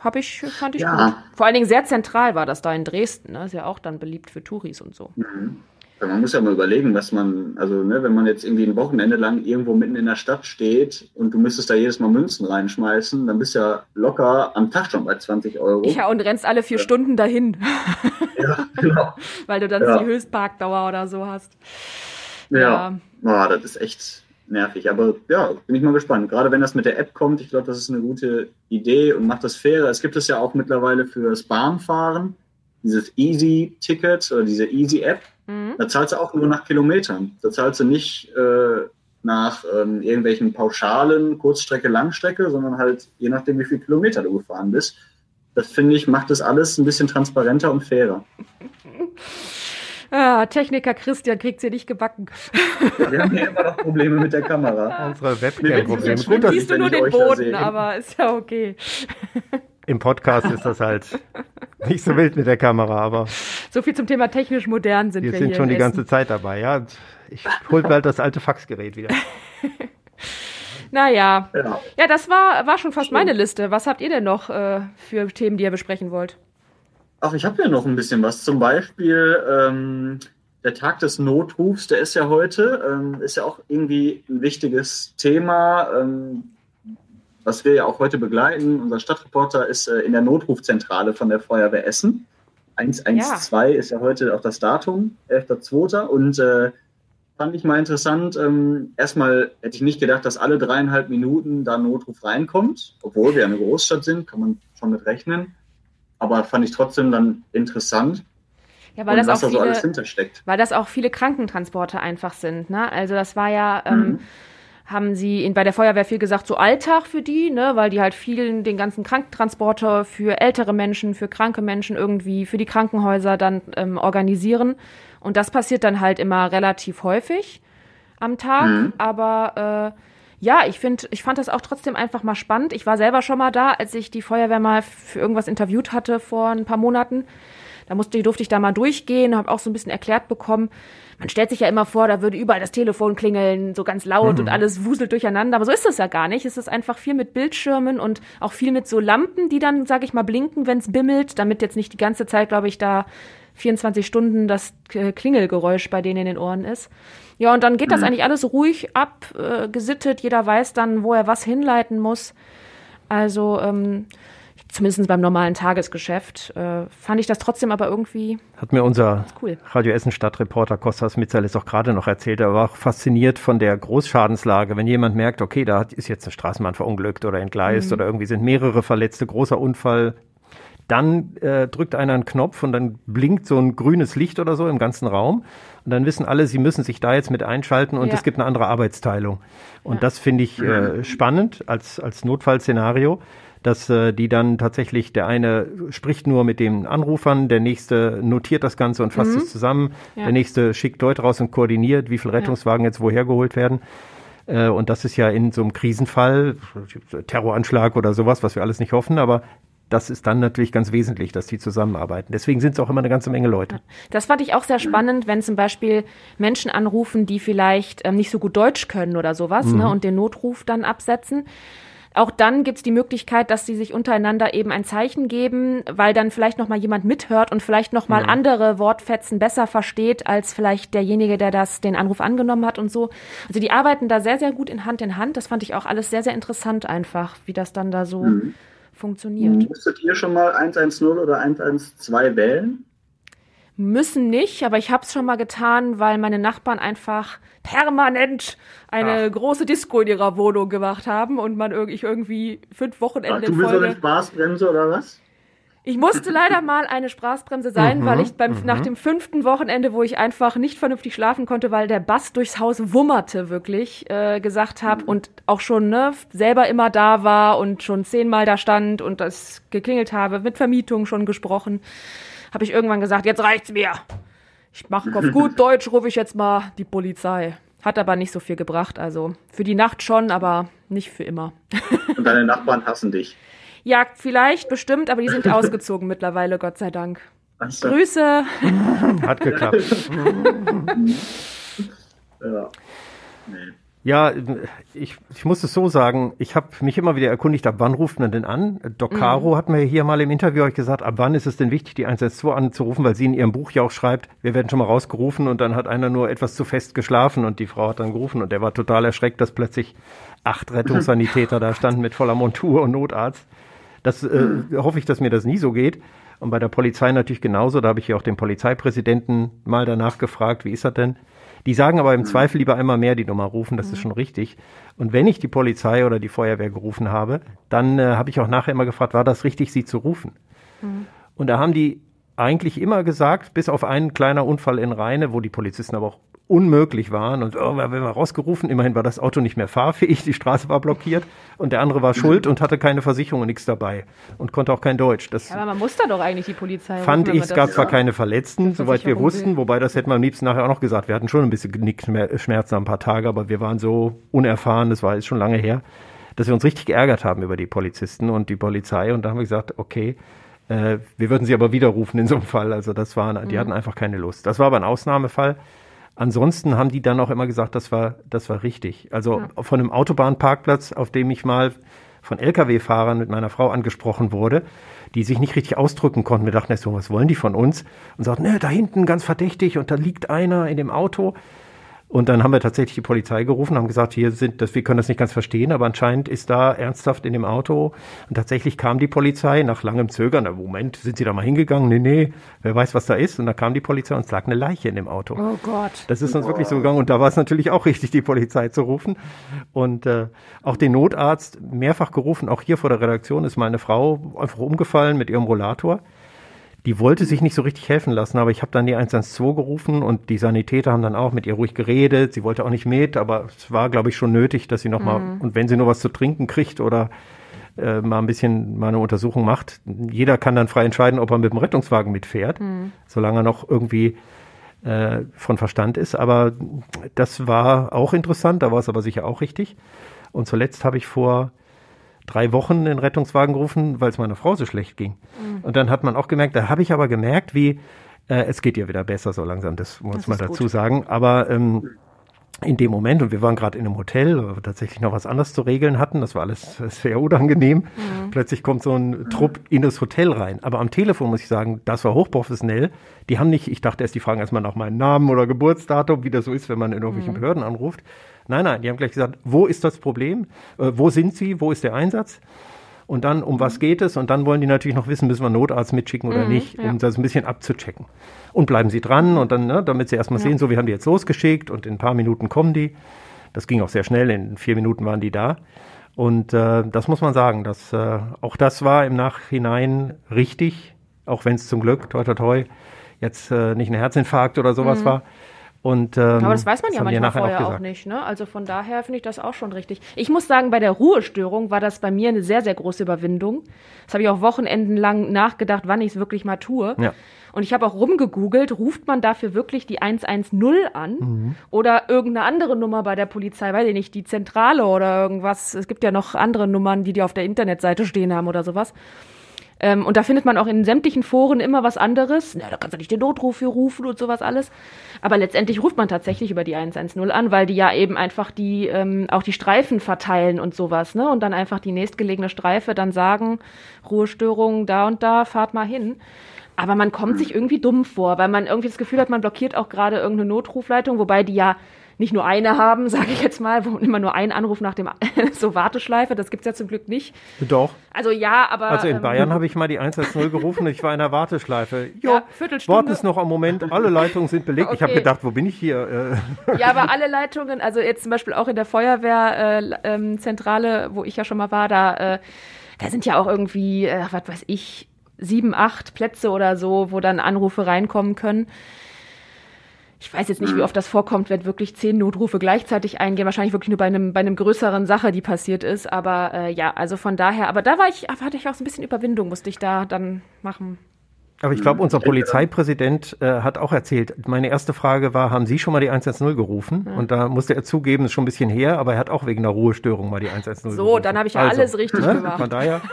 habe ich, fand ich ja. gut. Vor allen Dingen sehr zentral war das da in Dresden. Ne? Ist ja auch dann beliebt für Touris und so. Mhm. Man muss ja mal überlegen, was man, also ne, wenn man jetzt irgendwie ein Wochenende lang irgendwo mitten in der Stadt steht und du müsstest da jedes Mal Münzen reinschmeißen, dann bist du ja locker am Tag schon bei 20 Euro. Ja, und rennst alle vier ja. Stunden dahin. Ja, genau. Weil du dann ja. die Höchstparkdauer oder so hast. Ja, ja. Oh, das ist echt, nervig. Aber ja, bin ich mal gespannt. Gerade wenn das mit der App kommt, ich glaube, das ist eine gute Idee und macht das fairer. Es gibt es ja auch mittlerweile fürs Bahnfahren, dieses Easy-Ticket oder diese Easy-App. Mhm. Da zahlst du auch nur nach Kilometern. Da zahlst du nicht äh, nach ähm, irgendwelchen Pauschalen, Kurzstrecke, Langstrecke, sondern halt je nachdem, wie viele Kilometer du gefahren bist. Das finde ich, macht das alles ein bisschen transparenter und fairer. Ah, Techniker Christian kriegt sie nicht gebacken. Wir haben hier immer noch Probleme mit der Kamera. Unsere Webcam-Probleme. Gut, siehst du nur den Boden, aber ist ja okay. Im Podcast ist das halt nicht so wild mit der Kamera, aber. So viel zum Thema technisch modern sind wir, wir sind hier schon die ganze Zeit dabei, ja. Ich hol bald das alte Faxgerät wieder. naja. Ja. ja, das war, war schon fast meine Liste. Was habt ihr denn noch äh, für Themen, die ihr besprechen wollt? Ach, ich habe ja noch ein bisschen was. Zum Beispiel ähm, der Tag des Notrufs, der ist ja heute, ähm, ist ja auch irgendwie ein wichtiges Thema, ähm, was wir ja auch heute begleiten. Unser Stadtreporter ist äh, in der Notrufzentrale von der Feuerwehr Essen. 112 ja. ist ja heute auch das Datum, 11.02. Und äh, fand ich mal interessant. Ähm, erstmal hätte ich nicht gedacht, dass alle dreieinhalb Minuten da ein Notruf reinkommt, obwohl wir eine Großstadt sind, kann man schon mit rechnen aber fand ich trotzdem dann interessant. Ja, weil das was auch da viele, so alles hintersteckt. Weil das auch viele Krankentransporte einfach sind. Ne? Also das war ja, ähm, mhm. haben sie in, bei der Feuerwehr viel gesagt, so Alltag für die, ne? weil die halt vielen den ganzen Krankentransporter für ältere Menschen, für kranke Menschen irgendwie, für die Krankenhäuser dann ähm, organisieren. Und das passiert dann halt immer relativ häufig am Tag. Mhm. Aber äh, ja, ich finde, ich fand das auch trotzdem einfach mal spannend. Ich war selber schon mal da, als ich die Feuerwehr mal für irgendwas interviewt hatte vor ein paar Monaten. Da musste, durfte ich da mal durchgehen, habe auch so ein bisschen erklärt bekommen. Man stellt sich ja immer vor, da würde überall das Telefon klingeln, so ganz laut mhm. und alles wuselt durcheinander. Aber so ist es ja gar nicht. Es ist einfach viel mit Bildschirmen und auch viel mit so Lampen, die dann, sag ich mal, blinken, wenn es bimmelt, damit jetzt nicht die ganze Zeit, glaube ich, da 24 Stunden das Klingelgeräusch bei denen in den Ohren ist. Ja, und dann geht das mhm. eigentlich alles ruhig ab, äh, gesittet. Jeder weiß dann, wo er was hinleiten muss. Also, ähm, zumindest beim normalen Tagesgeschäft, äh, fand ich das trotzdem aber irgendwie. Hat mir unser cool. Radio Essen Stadtreporter Kostas Mitzalis auch gerade noch erzählt. Er war auch fasziniert von der Großschadenslage. Wenn jemand merkt, okay, da ist jetzt eine Straßenbahn verunglückt oder entgleist mhm. oder irgendwie sind mehrere Verletzte, großer Unfall, dann äh, drückt einer einen Knopf und dann blinkt so ein grünes Licht oder so im ganzen Raum. Und dann wissen alle, sie müssen sich da jetzt mit einschalten und ja. es gibt eine andere Arbeitsteilung. Und ja. das finde ich äh, spannend als, als Notfallszenario, dass äh, die dann tatsächlich, der eine spricht nur mit den Anrufern, der nächste notiert das Ganze und fasst mhm. es zusammen, ja. der nächste schickt Leute raus und koordiniert, wie viele Rettungswagen jetzt woher geholt werden. Äh, und das ist ja in so einem Krisenfall, Terroranschlag oder sowas, was wir alles nicht hoffen, aber das ist dann natürlich ganz wesentlich, dass die zusammenarbeiten. Deswegen sind es auch immer eine ganze Menge Leute. Das fand ich auch sehr spannend, wenn zum Beispiel Menschen anrufen, die vielleicht ähm, nicht so gut Deutsch können oder sowas Mhm. ne, und den Notruf dann absetzen. Auch dann gibt es die Möglichkeit, dass sie sich untereinander eben ein Zeichen geben, weil dann vielleicht noch mal jemand mithört und vielleicht noch mal Mhm. andere Wortfetzen besser versteht als vielleicht derjenige, der das den Anruf angenommen hat und so. Also die arbeiten da sehr sehr gut in Hand in Hand. Das fand ich auch alles sehr sehr interessant einfach, wie das dann da so Mhm. funktioniert. Musstet ihr schon mal 110 oder 112 wählen? Müssen nicht, aber ich habe es schon mal getan, weil meine Nachbarn einfach permanent eine große Disco in ihrer Wohnung gemacht haben und man irg ich irgendwie fünf Ach, Wochenende du in bist so eine Folge. Spaßbremse oder was? Ich musste leider mal eine Spaßbremse sein, Mhm, weil ich beim, mhm. nach dem fünften Wochenende, wo ich einfach nicht vernünftig schlafen konnte, weil der Bass durchs Haus wummerte, wirklich, äh, gesagt habe und auch schon ne, selber immer da war und schon zehnmal da stand und das geklingelt habe, mit Vermietung schon gesprochen, habe ich irgendwann gesagt, jetzt reicht's mir. Ich mache auf gut Deutsch, rufe ich jetzt mal die Polizei. Hat aber nicht so viel gebracht, also für die Nacht schon, aber nicht für immer. Und deine Nachbarn hassen dich. Ja, vielleicht, bestimmt, aber die sind ausgezogen mittlerweile, Gott sei Dank. So. Grüße. Hat geklappt. ja. Ja, ich, ich muss es so sagen, ich habe mich immer wieder erkundigt, ab wann ruft man denn an? Doc Mhm. Caro hat mir hier mal im Interview euch gesagt, ab wann ist es denn wichtig, die 112 anzurufen, weil sie in ihrem Buch ja auch schreibt, wir werden schon mal rausgerufen und dann hat einer nur etwas zu fest geschlafen und die Frau hat dann gerufen und der war total erschreckt, dass plötzlich acht Rettungssanitäter da standen mit voller Montur und Notarzt. Das äh, hoffe ich, dass mir das nie so geht. Und bei der Polizei natürlich genauso. Da habe ich ja auch den Polizeipräsidenten mal danach gefragt, wie ist das denn? Die sagen aber im Zweifel lieber einmal mehr die Nummer rufen, das ist schon richtig. Und wenn ich die Polizei oder die Feuerwehr gerufen habe, dann äh, habe ich auch nachher immer gefragt, war das richtig, sie zu rufen? Und da haben die eigentlich immer gesagt, bis auf einen kleiner Unfall in Rheine, wo die Polizisten aber auch unmöglich waren und oh, wir haben rausgerufen, immerhin war das Auto nicht mehr fahrfähig, die Straße war blockiert und der andere war schuld und hatte keine Versicherung und nichts dabei und konnte auch kein Deutsch. Das Ja, aber man muss da doch eigentlich die Polizei fand rufen, ich, es gab zwar keine Verletzten, soweit wir wussten, will. wobei das hätten wir am liebsten nachher auch noch gesagt. Wir hatten schon ein bisschen Genickschmerzen ein paar Tage, aber wir waren so unerfahren, das war jetzt schon lange her, dass wir uns richtig geärgert haben über die Polizisten und die Polizei und da haben wir gesagt, okay, äh, wir würden sie aber widerrufen in so einem Fall. Also das waren, die Mhm. hatten einfach keine Lust. Das war aber ein Ausnahmefall. Ansonsten haben die dann auch immer gesagt, das war, das war richtig. Also von einem Autobahnparkplatz, auf dem ich mal von Lkw-Fahrern mit meiner Frau angesprochen wurde, die sich nicht richtig ausdrücken konnten. Wir dachten erst so, was wollen die von uns? Und sagten, ne, da hinten ganz verdächtig und da liegt einer in dem Auto. Und dann haben wir tatsächlich die Polizei gerufen, haben gesagt, hier sind, das, wir können das nicht ganz verstehen, aber anscheinend ist da ernsthaft in dem Auto. Und tatsächlich kam die Polizei nach langem Zögern. Na, Moment, sind Sie da mal hingegangen? Nee, nee, wer weiß, was da ist. Und da kam die Polizei und es lag eine Leiche in dem Auto. Oh Gott. Das ist uns wirklich so gegangen und da war es natürlich auch richtig, die Polizei zu rufen. Und äh, auch den Notarzt mehrfach gerufen, auch hier vor der Redaktion ist mal eine Frau einfach umgefallen mit ihrem Rollator. Die wollte sich nicht so richtig helfen lassen, aber ich habe dann die 112 gerufen und die Sanitäter haben dann auch mit ihr ruhig geredet. Sie wollte auch nicht mit, aber es war, glaube ich, schon nötig, dass sie nochmal, Mhm. und wenn sie nur was zu trinken kriegt oder äh, mal ein bisschen mal eine Untersuchung macht, jeder kann dann frei entscheiden, ob er mit dem Rettungswagen mitfährt, Mhm. solange er noch irgendwie äh, von Verstand ist. Aber das war auch interessant, da war es aber sicher auch richtig. Und zuletzt habe ich vor drei Wochen den Rettungswagen gerufen, weil es meiner Frau so schlecht ging. Mhm. Und dann hat man auch gemerkt, da habe ich aber gemerkt, wie äh, es geht ihr wieder besser so langsam, das muss Das man dazu gut. sagen. Aber ähm, in dem Moment, und wir waren gerade in einem Hotel, wo wir tatsächlich noch was anderes zu regeln hatten, das war alles sehr unangenehm. Mhm. Plötzlich kommt so ein Trupp in das Hotel rein. Aber am Telefon muss ich sagen, das war hochprofessionell. Die haben nicht, ich dachte erst, die fragen erstmal nach meinem Namen oder Geburtsdatum, wie das so ist, wenn man in irgendwelchen Mhm. Behörden anruft. Nein, nein, die haben gleich gesagt, wo ist das Problem? Äh, wo sind Sie? Wo ist der Einsatz? Und dann, um was geht es? Und dann wollen die natürlich noch wissen, müssen wir einen Notarzt mitschicken oder Mhm, nicht, ja. um das ein bisschen abzuchecken. Und bleiben Sie dran und dann, ne, damit Sie erstmal Ja. sehen, so, wir haben die jetzt losgeschickt und in ein paar Minuten kommen die. Das ging auch sehr schnell, in vier Minuten waren die da. Und äh, das muss man sagen, dass, äh, auch das war im Nachhinein richtig, auch wenn es zum Glück, toi toi toi, jetzt äh, nicht ein Herzinfarkt oder sowas Mhm. war. Und, ähm, Aber das weiß man ja haben die manchmal vorher auch, gesagt. nicht. Ne? Also von daher finde ich das auch schon richtig. Ich muss sagen, bei der Ruhestörung war das bei mir eine sehr, sehr große Überwindung. Das habe ich auch Wochenenden lang nachgedacht, wann ich es wirklich mal tue. Ja. Und ich habe auch rumgegoogelt, ruft man dafür wirklich die 110 an Mhm. oder irgendeine andere Nummer bei der Polizei, weiß ich nicht, die Zentrale oder irgendwas. Es gibt ja noch andere Nummern, die die auf der Internetseite stehen haben oder sowas. Ähm, und da findet man auch in sämtlichen Foren immer was anderes. Na, da kannst du nicht den Notruf für rufen und sowas alles. Aber letztendlich ruft man tatsächlich über die 110 an, weil die ja eben einfach die, ähm, auch die Streifen verteilen und sowas, ne? Und dann einfach die nächstgelegene Streife dann sagen, Ruhestörung da und da, fahrt mal hin. Aber man kommt sich irgendwie dumm vor, weil man irgendwie das Gefühl hat, man blockiert auch gerade irgendeine Notrufleitung, wobei die ja nicht nur eine haben, sage ich jetzt mal, wo immer nur ein Anruf nach dem so Warteschleife, das gibt's ja zum Glück nicht. Doch. Also ja, aber Also in ähm, Bayern habe ich mal die 110 gerufen, ich war in der Warteschleife. Jo, Ja, Viertelstunde. warten es noch einen Moment, alle Leitungen sind belegt. Ich habe Okay. gedacht, wo bin ich hier? Äh, Ja, aber alle Leitungen, also jetzt zum Beispiel auch in der Feuerwehrzentrale, äh, ähm, wo ich ja schon mal war, da, äh, da sind ja auch irgendwie, äh, was weiß ich, sieben, acht Plätze oder so, wo dann Anrufe reinkommen können. Ich weiß jetzt nicht, wie oft das vorkommt, wenn wirklich zehn Notrufe gleichzeitig eingehen. Wahrscheinlich wirklich nur bei einem, bei einem größeren Sache, die passiert ist. Aber äh, ja, also von daher, aber da war ich, hatte ich auch so ein bisschen Überwindung, musste ich da dann machen. Aber ich glaube, unser Polizeipräsident äh, hat auch erzählt, meine erste Frage war, haben Sie schon mal die 110 gerufen? Ja. Und da musste er zugeben, ist schon ein bisschen her, aber er hat auch wegen einer Ruhestörung mal die 110 So, gerufen. dann habe ich ja alles richtig gemacht. Von daher,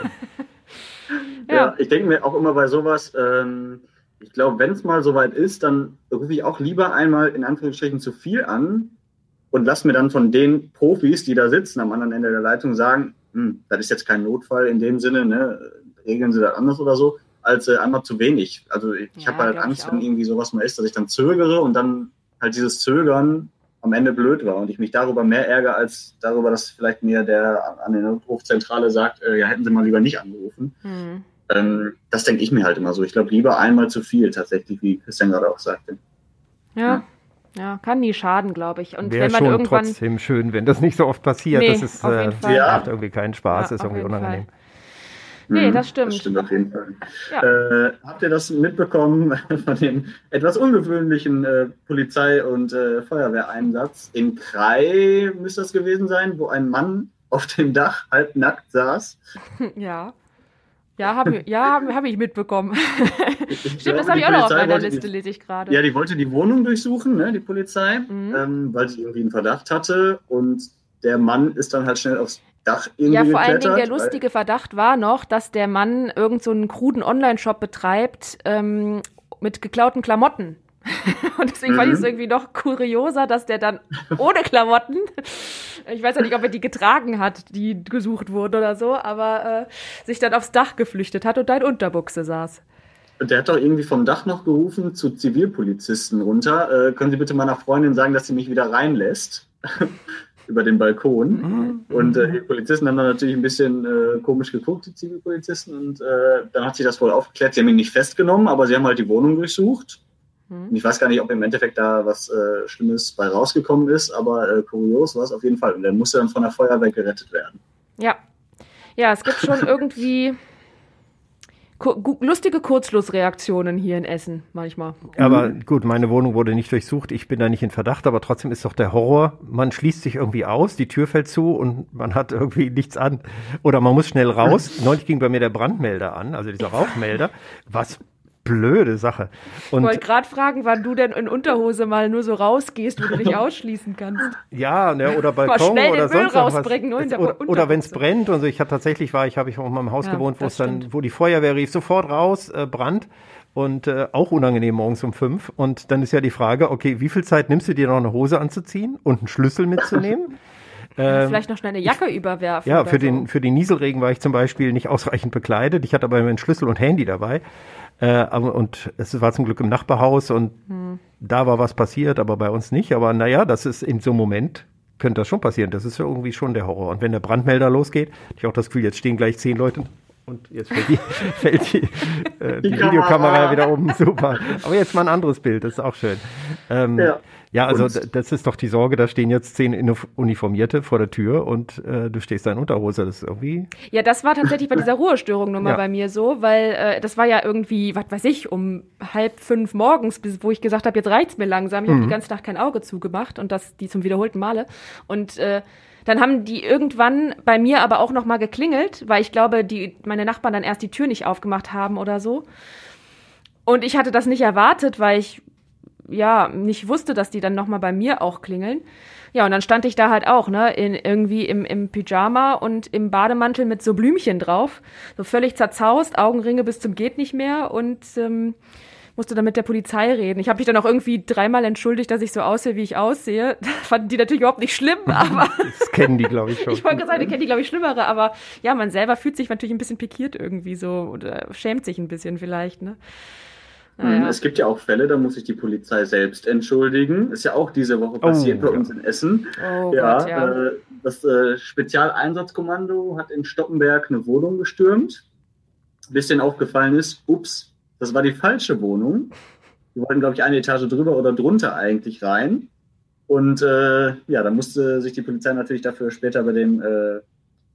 Ja, ich denke mir auch immer bei sowas, ähm, ich glaube, wenn es mal soweit ist, dann rufe ich auch lieber einmal in Anführungsstrichen zu viel an und lass mir dann von den Profis, die da sitzen am anderen Ende der Leitung, sagen, hm, das ist jetzt kein Notfall in dem Sinne, ne, regeln Sie das anders oder so, als äh, einmal zu wenig. Also ich, Ja, habe halt Angst, wenn irgendwie sowas mal ist, dass ich dann zögere und dann halt dieses Zögern am Ende blöd war und ich mich darüber mehr ärgere, als darüber, dass vielleicht mir der an der Notrufzentrale sagt, äh, ja, hätten Sie mal lieber nicht angerufen. Hm. Ähm, das denke ich mir halt immer so. Ich glaube, lieber einmal zu viel tatsächlich, wie Christian gerade auch sagte. Ja, ja, kann nie schaden, glaube ich. Und wäre wenn man schon irgendwann trotzdem schön, wenn das nicht so oft passiert. Nee, das ist, auf äh, jeden Fall. Ja. macht irgendwie keinen Spaß, Ja, ist irgendwie unangenehm. Nee, Mhm, das stimmt. Das stimmt auf jeden Fall. Ja. Äh, habt ihr das mitbekommen von dem etwas ungewöhnlichen äh, Polizei- und äh, Feuerwehreinsatz? In Krai müsste das gewesen sein, wo ein Mann auf dem Dach halbnackt saß. Ja. Ja, habe ja, hab, hab ich mitbekommen. Stimmt, glaube, das habe ich auch noch auf meiner wollte die- Liste, lese ich gerade. Ja, die wollte die Wohnung durchsuchen, ne, die Polizei, Mhm. ähm, weil sie irgendwie einen Verdacht hatte. Und der Mann ist dann halt schnell aufs Dach irgendwie Ja, vor allen. Dingen der lustige Verdacht war noch, dass der Mann irgend so einen kruden Online-Shop betreibt ähm, mit geklauten Klamotten. Und deswegen fand ich es Mhm. irgendwie noch kurioser, dass der dann ohne Klamotten, ich weiß ja nicht, ob er die getragen hat, die gesucht wurden oder so, aber äh, sich dann aufs Dach geflüchtet hat und da in Unterbuchse saß. Und der hat doch irgendwie vom Dach noch gerufen zu Zivilpolizisten runter. Äh, können Sie bitte meiner Freundin sagen, dass sie mich wieder reinlässt? Über den Balkon. Und äh, die Polizisten haben dann natürlich ein bisschen äh, komisch geguckt, die Zivilpolizisten. Und äh, dann hat sich das wohl aufgeklärt. Sie haben ihn nicht festgenommen, aber sie haben halt die Wohnung durchsucht. Und ich weiß gar nicht, ob im Endeffekt da was äh, Schlimmes bei rausgekommen ist, aber äh, kurios war es auf jeden Fall. Und der musste dann von der Feuerwehr gerettet werden. Ja. Ja, es gibt schon irgendwie lustige Kurzschlussreaktionen hier in Essen manchmal. Aber gut, meine Wohnung wurde nicht durchsucht, ich bin da nicht in Verdacht, aber trotzdem ist doch der Horror, man schließt sich irgendwie aus, die Tür fällt zu und man hat irgendwie nichts an. Oder man muss schnell raus. Neulich ging bei mir der Brandmelder an, also dieser Rauchmelder. Was blöde Sache. Ich Und wollte gerade fragen, wann du denn in Unterhose mal nur so rausgehst, wo du dich ausschließen kannst. Ja, ne, oder Mal Balkon schnell oder sonst was. rausbringen, der Oder, oder wenn es brennt und so. Ich hatte tatsächlich war, ich habe ich auch mal im Haus Ja, gewohnt, wo es dann, wo die Feuerwehr rief, sofort raus, äh, Brand. Und äh, auch unangenehm morgens um fünf. Und dann ist ja die Frage, okay, wie viel Zeit nimmst du dir noch eine Hose anzuziehen und einen Schlüssel mitzunehmen? Ähm, Vielleicht noch schnell eine Jacke überwerfen. ja, für so. den, für den Nieselregen war ich zum Beispiel nicht ausreichend bekleidet. Ich hatte aber meinen Schlüssel und Handy dabei. Äh, und es war zum Glück im Nachbarhaus und Hm. da war was passiert, aber bei uns nicht. Aber naja, das ist in so einem Moment, könnte das schon passieren. Das ist ja irgendwie schon der Horror. Und wenn der Brandmelder losgeht, ich auch das Gefühl, jetzt stehen gleich zehn Leute und jetzt fällt die, fällt die, äh, die, Videokamera Kamera. wieder um. Super. Aber jetzt mal ein anderes Bild, das ist auch schön. Ähm, Ja. Ja, also Und- das ist doch die Sorge, da stehen jetzt zehn Uniformierte vor der Tür und äh, du stehst da in Unterhose. Das ist irgendwie. Ja, das war tatsächlich bei dieser Ruhestörung nur mal Ja. bei mir so, weil äh, das war ja irgendwie, was weiß ich, um halb fünf morgens, bis, wo ich gesagt habe, jetzt reicht's mir langsam. Ich habe Mhm. die ganze Nacht kein Auge zugemacht und das die zum wiederholten Male. Und äh, dann haben die irgendwann bei mir aber auch noch mal geklingelt, weil ich glaube, die meine Nachbarn dann erst die Tür nicht aufgemacht haben oder so. Und ich hatte das nicht erwartet, weil ich ja, nicht wusste, dass die dann nochmal bei mir auch klingeln. Ja, und dann stand ich da halt auch, ne, in, irgendwie im, im Pyjama und im Bademantel mit so Blümchen drauf. So völlig zerzaust, Augenringe bis zum geht nicht mehr und ähm, musste dann mit der Polizei reden. Ich habe mich dann auch irgendwie dreimal entschuldigt, dass ich so aussehe, wie ich aussehe. Das fanden die natürlich überhaupt nicht schlimm, aber. das kennen die, glaube ich, schon. ich wollte gerade sagen, die kennen die, glaube ich, schlimmere, aber ja, man selber fühlt sich natürlich ein bisschen pikiert irgendwie so oder schämt sich ein bisschen vielleicht, ne? Naja. Es gibt ja auch Fälle, da muss sich die Polizei selbst entschuldigen. Ist ja auch diese Woche passiert oh, bei uns in Essen. Oh ja, Gott, ja. Äh, das äh, Spezialeinsatzkommando hat in Stoppenberg eine Wohnung gestürmt. Bis denen aufgefallen ist, ups, das war die falsche Wohnung. Die wollten, glaube ich, eine Etage drüber oder drunter eigentlich rein. Und äh, ja, da musste sich die Polizei natürlich dafür später bei dem äh,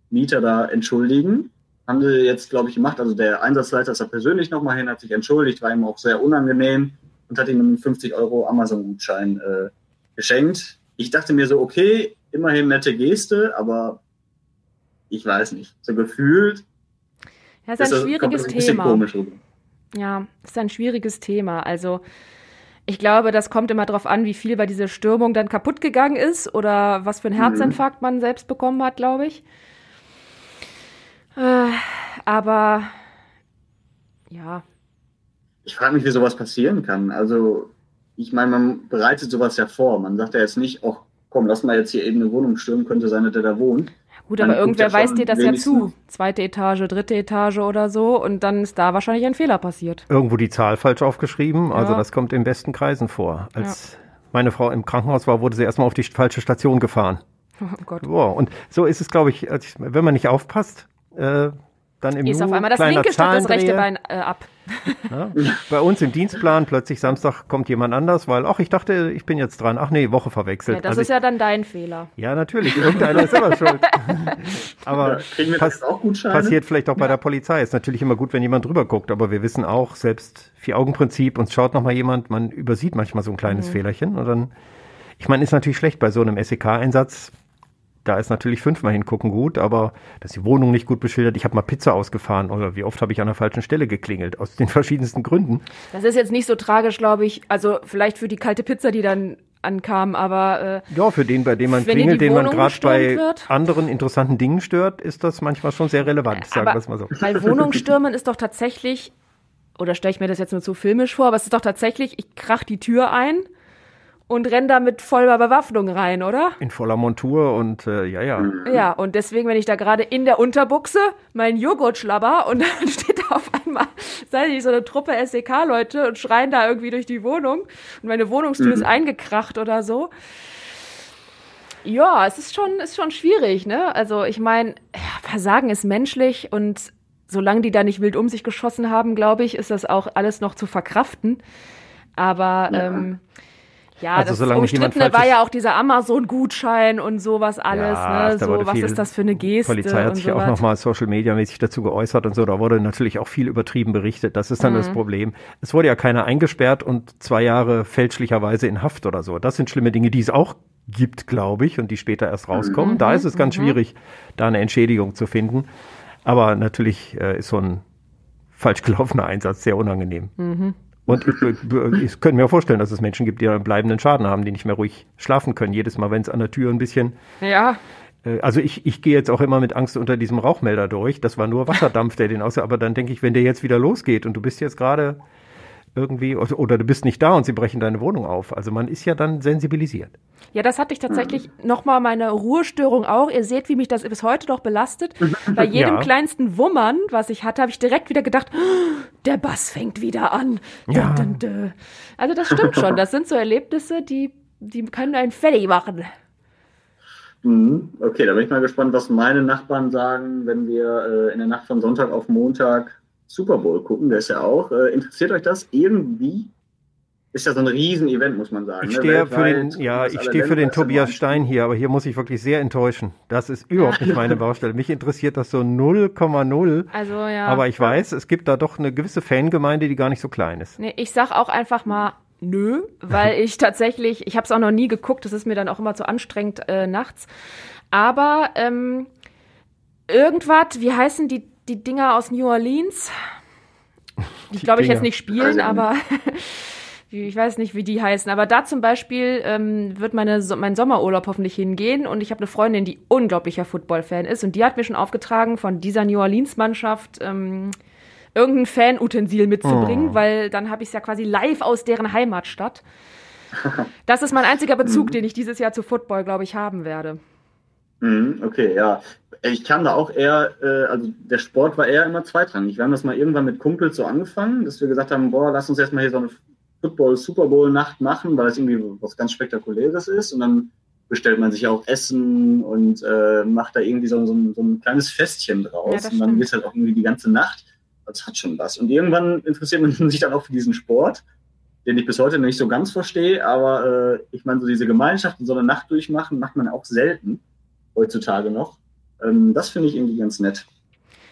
Mieter da entschuldigen haben sie jetzt, glaube ich, gemacht. Also der Einsatzleiter ist da persönlich nochmal hin, hat sich entschuldigt, war ihm auch sehr unangenehm und hat ihm einen 50 Euro Amazon-Gutschein äh, geschenkt. Ich dachte mir so, okay, immerhin nette Geste, aber ich weiß nicht. So gefühlt. Ja, ist ein ist schwieriges das, Thema. Komisch Ja, ist ein schwieriges Thema. Also ich glaube, das kommt immer darauf an, wie viel bei dieser Stürmung dann kaputt gegangen ist oder was für einen mhm. Herzinfarkt mhm. man selbst bekommen hat, glaube ich. Äh, aber ja. Ich frage mich, wie sowas passieren kann. Also, ich meine, man bereitet sowas ja vor. Man sagt ja jetzt nicht, ach komm, lass mal jetzt hier eben eine Wohnung stürmen, könnte sein, dass der da wohnt. Gut, aber irgendwer weiß dir das ja zu. Zweite Etage, dritte Etage oder so. Und dann ist da wahrscheinlich ein Fehler passiert. Irgendwo die Zahl falsch aufgeschrieben. Also das kommt in besten Kreisen vor. Als ja. meine Frau im Krankenhaus war, wurde sie erstmal auf die falsche Station gefahren. Oh Gott. Wow. Und so ist es, glaube ich, wenn man nicht aufpasst, äh, dann im Ist auf einmal das linke statt das rechte Bein äh, ab. Ja, bei uns im Dienstplan plötzlich Samstag kommt jemand anders, weil, ach, ich dachte, ich bin jetzt dran. Ach nee, Woche verwechselt. Ja, das also ist ich, ja dann dein Fehler. Ja, natürlich. Irgendeiner ist immer schuld. aber ja, pass passiert vielleicht auch bei der Polizei. Ist natürlich immer gut, wenn jemand drüber guckt, aber wir wissen auch, selbst Vier-Augen-Prinzip, uns schaut nochmal jemand, man übersieht manchmal so ein kleines mhm. Fehlerchen und dann, ich meine, ist natürlich schlecht bei so einem SEK-Einsatz da ist natürlich fünfmal hingucken gut, aber dass die Wohnung nicht gut beschildert. Ich habe mal Pizza ausgefahren oder wie oft habe ich an der falschen Stelle geklingelt, aus den verschiedensten Gründen. Das ist jetzt nicht so tragisch, glaube ich. Also vielleicht für die kalte Pizza, die dann ankam, aber äh, ja, für den, bei dem man klingelt, den man gerade bei wird. anderen interessanten Dingen stört, ist das manchmal schon sehr relevant, sagen wir es mal so. Weil Wohnungsstürmen ist doch tatsächlich, oder stelle ich mir das jetzt nur zu filmisch vor, aber es ist doch tatsächlich, ich krach die Tür ein und renn da mit voller Bewaffnung rein, oder? In voller Montur und äh, ja, ja. Ja, und deswegen, wenn ich da gerade in der Unterbuchse meinen Joghurt schlabber und dann steht da auf einmal, sei nicht, so eine Truppe SEK-Leute und schreien da irgendwie durch die Wohnung und meine Wohnungstür mhm. ist eingekracht oder so. Ja, es ist schon, ist schon schwierig, ne? Also ich meine, ja, Versagen ist menschlich und solange die da nicht wild um sich geschossen haben, glaube ich, ist das auch alles noch zu verkraften. Aber ja. ähm, ja, also, das solange Umstrittene war ja auch dieser Amazon-Gutschein und sowas alles. Ja, ne? So, was ist das für eine Geste? Die Polizei hat sich auch nochmal Social Media mäßig dazu geäußert und so. Da wurde natürlich auch viel übertrieben berichtet. Das ist dann mhm. das Problem. Es wurde ja keiner eingesperrt und zwei Jahre fälschlicherweise in Haft oder so. Das sind schlimme Dinge, die es auch gibt, glaube ich, und die später erst rauskommen. Mhm. Da ist es ganz mhm. schwierig, da eine Entschädigung zu finden. Aber natürlich äh, ist so ein falsch gelaufener Einsatz sehr unangenehm. Mhm. Und ich, ich könnte mir vorstellen, dass es Menschen gibt, die einen bleibenden Schaden haben, die nicht mehr ruhig schlafen können. Jedes Mal, wenn es an der Tür ein bisschen. Ja. Äh, also ich, ich gehe jetzt auch immer mit Angst unter diesem Rauchmelder durch. Das war nur Wasserdampf, der den aus. Aber dann denke ich, wenn der jetzt wieder losgeht und du bist jetzt gerade irgendwie oder, oder, du bist nicht da und sie brechen deine Wohnung auf. Also man ist ja dann sensibilisiert. Ja, das hatte ich tatsächlich mhm. nochmal meine Ruhestörung auch. Ihr seht, wie mich das bis heute noch belastet. Bei jedem ja. kleinsten Wummern, was ich hatte, habe ich direkt wieder gedacht, oh, der Bass fängt wieder an. Ja. Dun, dun, dun. Also das stimmt schon. Das sind so Erlebnisse, die, die können einen fertig machen. Mhm. Okay, da bin ich mal gespannt, was meine Nachbarn sagen, wenn wir äh, in der Nacht von Sonntag auf Montag Super Bowl gucken, der ist ja auch. Äh, interessiert euch das irgendwie? Ist ja so ein Riesen-Event, muss man sagen. Ich ne? stehe für den, ja, ich stehe für den Tobias Stein hier, aber hier muss ich wirklich sehr enttäuschen. Das ist überhaupt nicht meine Baustelle. Mich interessiert das so 0,0. Also ja. Aber ich weiß, es gibt da doch eine gewisse Fangemeinde, die gar nicht so klein ist. Nee, ich sag auch einfach mal nö, weil ich tatsächlich, ich habe es auch noch nie geguckt, das ist mir dann auch immer zu anstrengend äh, nachts. Aber ähm, irgendwas, wie heißen die die Dinger aus New Orleans. Die glaube ich jetzt nicht spielen, also, aber ich weiß nicht, wie die heißen, aber da zum Beispiel ähm, wird meine, so mein Sommerurlaub hoffentlich hingehen und ich habe eine Freundin, die unglaublicher Football-Fan ist und die hat mir schon aufgetragen, von dieser New Orleans-Mannschaft ähm, irgendein Fan-Utensil mitzubringen, Oh. weil dann habe ich es ja quasi live aus deren Heimatstadt. Das ist mein einziger Bezug, den ich dieses Jahr zu Football, glaube ich, haben werde. Mhm, okay, ja. Ich kam da auch eher, äh, also der Sport war eher immer zweitrangig. Wir haben das mal irgendwann mit Kumpels so angefangen, dass wir gesagt haben, boah, lass uns erstmal hier so eine Football-Super Bowl-Nacht machen, weil das irgendwie was ganz Spektakuläres ist. Und dann bestellt man sich ja auch Essen und äh, macht da irgendwie so, so, ein, so ein kleines Festchen Ja, draus. das und dann geht halt auch irgendwie die ganze Nacht. Das hat schon was. Und irgendwann interessiert man sich dann auch für diesen Sport, den ich bis heute nicht so ganz verstehe. Aber äh, ich meine, so diese Gemeinschaft und so eine Nacht durchmachen, macht man auch selten heutzutage noch. Ähm, das finde ich irgendwie ganz nett.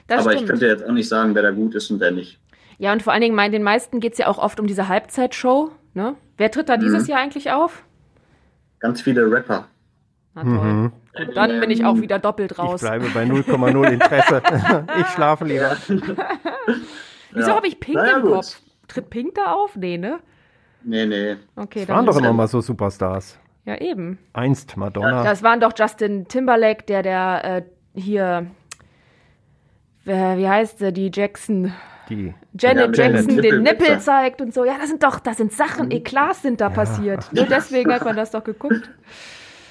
Das Aber ich stimmt. könnte jetzt auch nicht sagen, wer da gut ist und wer nicht. Ja, und vor allen Dingen, mein, den meisten geht es ja auch oft um diese Halbzeitshow. Ne? Wer tritt da dieses Mhm. Jahr eigentlich auf? Ganz viele Rapper. Na toll. Mhm. Und dann bin ich auch wieder doppelt Ich raus. bleibe bei 0,0 Interesse. ich schlafe lieber. Wieso Ja. habe ich Pink Naja, im gut. Kopf? Tritt Pink da auf? Nee, ne? Nee, nee. Okay, Das dann waren doch immer mal so Superstars. Ja, eben. Einst Madonna. Das waren doch Justin Timberlake, der der äh, hier, äh, wie heißt sie, die Jackson, die Janet Ja, Jackson Janet, den Nippel zeigt und so. Ja, das sind doch, das sind Sachen, Eklats sind da passiert. Nur deswegen hat man das doch geguckt.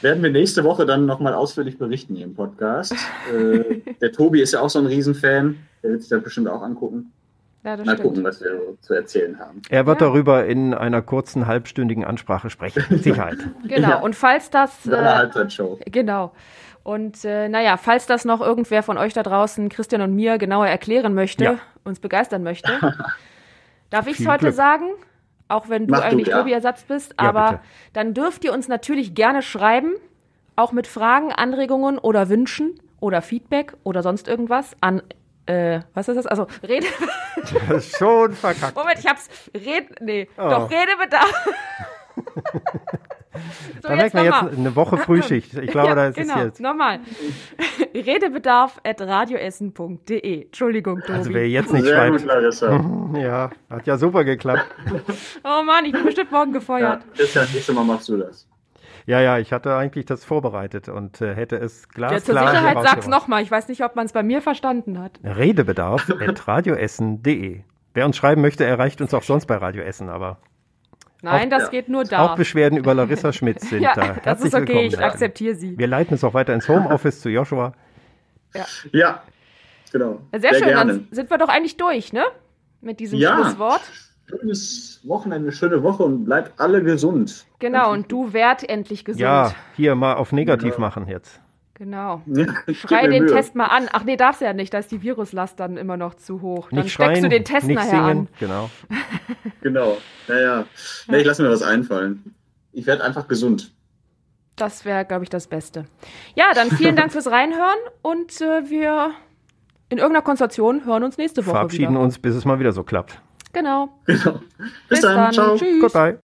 Werden wir nächste Woche dann nochmal ausführlich berichten hier im Podcast. äh, der Tobi ist ja auch so ein Riesenfan. Der wird sich das bestimmt auch angucken. Ja, das Mal stimmt. gucken, was wir zu erzählen haben. Er wird Ja. darüber in einer kurzen halbstündigen Ansprache sprechen. Mit Sicherheit. Genau. Ja. Und falls das, äh, Halbzeitshow. genau. Und äh, naja, falls das noch irgendwer von euch da draußen, Christian und mir, genauer erklären möchte, Ja. uns begeistern möchte, darf ich es heute Glück. sagen? Auch wenn du Mach du, eigentlich ja. Tobi-Ersatz bist. Aber dann dürft ihr uns natürlich gerne schreiben, auch mit Fragen, Anregungen oder Wünschen oder Feedback oder sonst irgendwas an, äh, was ist das? Also, Rede, Das ist schon verkackt. Moment, ich hab's, Red, nee, Oh. doch, Redebedarf. so, Da merkt man jetzt eine Woche Frühschicht. Ich glaube, ja, da ist genau, es jetzt. Nochmal. Redebedarf at radioessen.de. Entschuldigung, Tobi. Also wer jetzt nicht Sehr gut, schreibt. Larissa. Ja, hat ja super geklappt. oh Mann, ich bin bestimmt morgen Ja, gefeuert. Christian, nächstes Mal machst du das. Ja, ja, ich hatte eigentlich das vorbereitet und äh, hätte es Ja, glasklar zur hier Sicherheit sag's nochmal. Ich weiß nicht, ob man es bei mir verstanden hat. Redebedarf at radioessen.de. Wer uns schreiben möchte, erreicht uns auch sonst bei Radio Essen, aber Nein, das ja. geht nur da. auch Beschwerden über Larissa Schmitz sind ja, da. das Herzlich ist okay, willkommen. ich akzeptiere sie. Wir leiten es auch weiter ins Homeoffice zu Joshua. Ja, genau. Sehr, schön, gerne. dann sind wir doch eigentlich durch, ne? Mit diesem Ja. Schlusswort. Schönes Wochenende, schöne Woche und bleibt alle gesund. Genau, und du werd endlich gesund. Ja, hier mal auf negativ Ja. machen jetzt. Genau. Schrei den Mühe. Test mal an. Ach nee, darfst ja nicht, da ist die Viruslast dann immer noch zu hoch. Dann Nicht steckst schreien, du den Test nicht nachher singen, an. genau. Genau. Naja. Nee, ich lasse mir was einfallen. Ich werde einfach gesund. Das wäre, glaube ich, das Beste. Ja, dann vielen Dank fürs Reinhören und äh, wir in irgendeiner Konstellation hören uns nächste Woche Verabschieden wieder. uns, bis es mal wieder so klappt. Genau. Genau. Bis, Bis dann. dann. Ciao. Tschüss. Goodbye.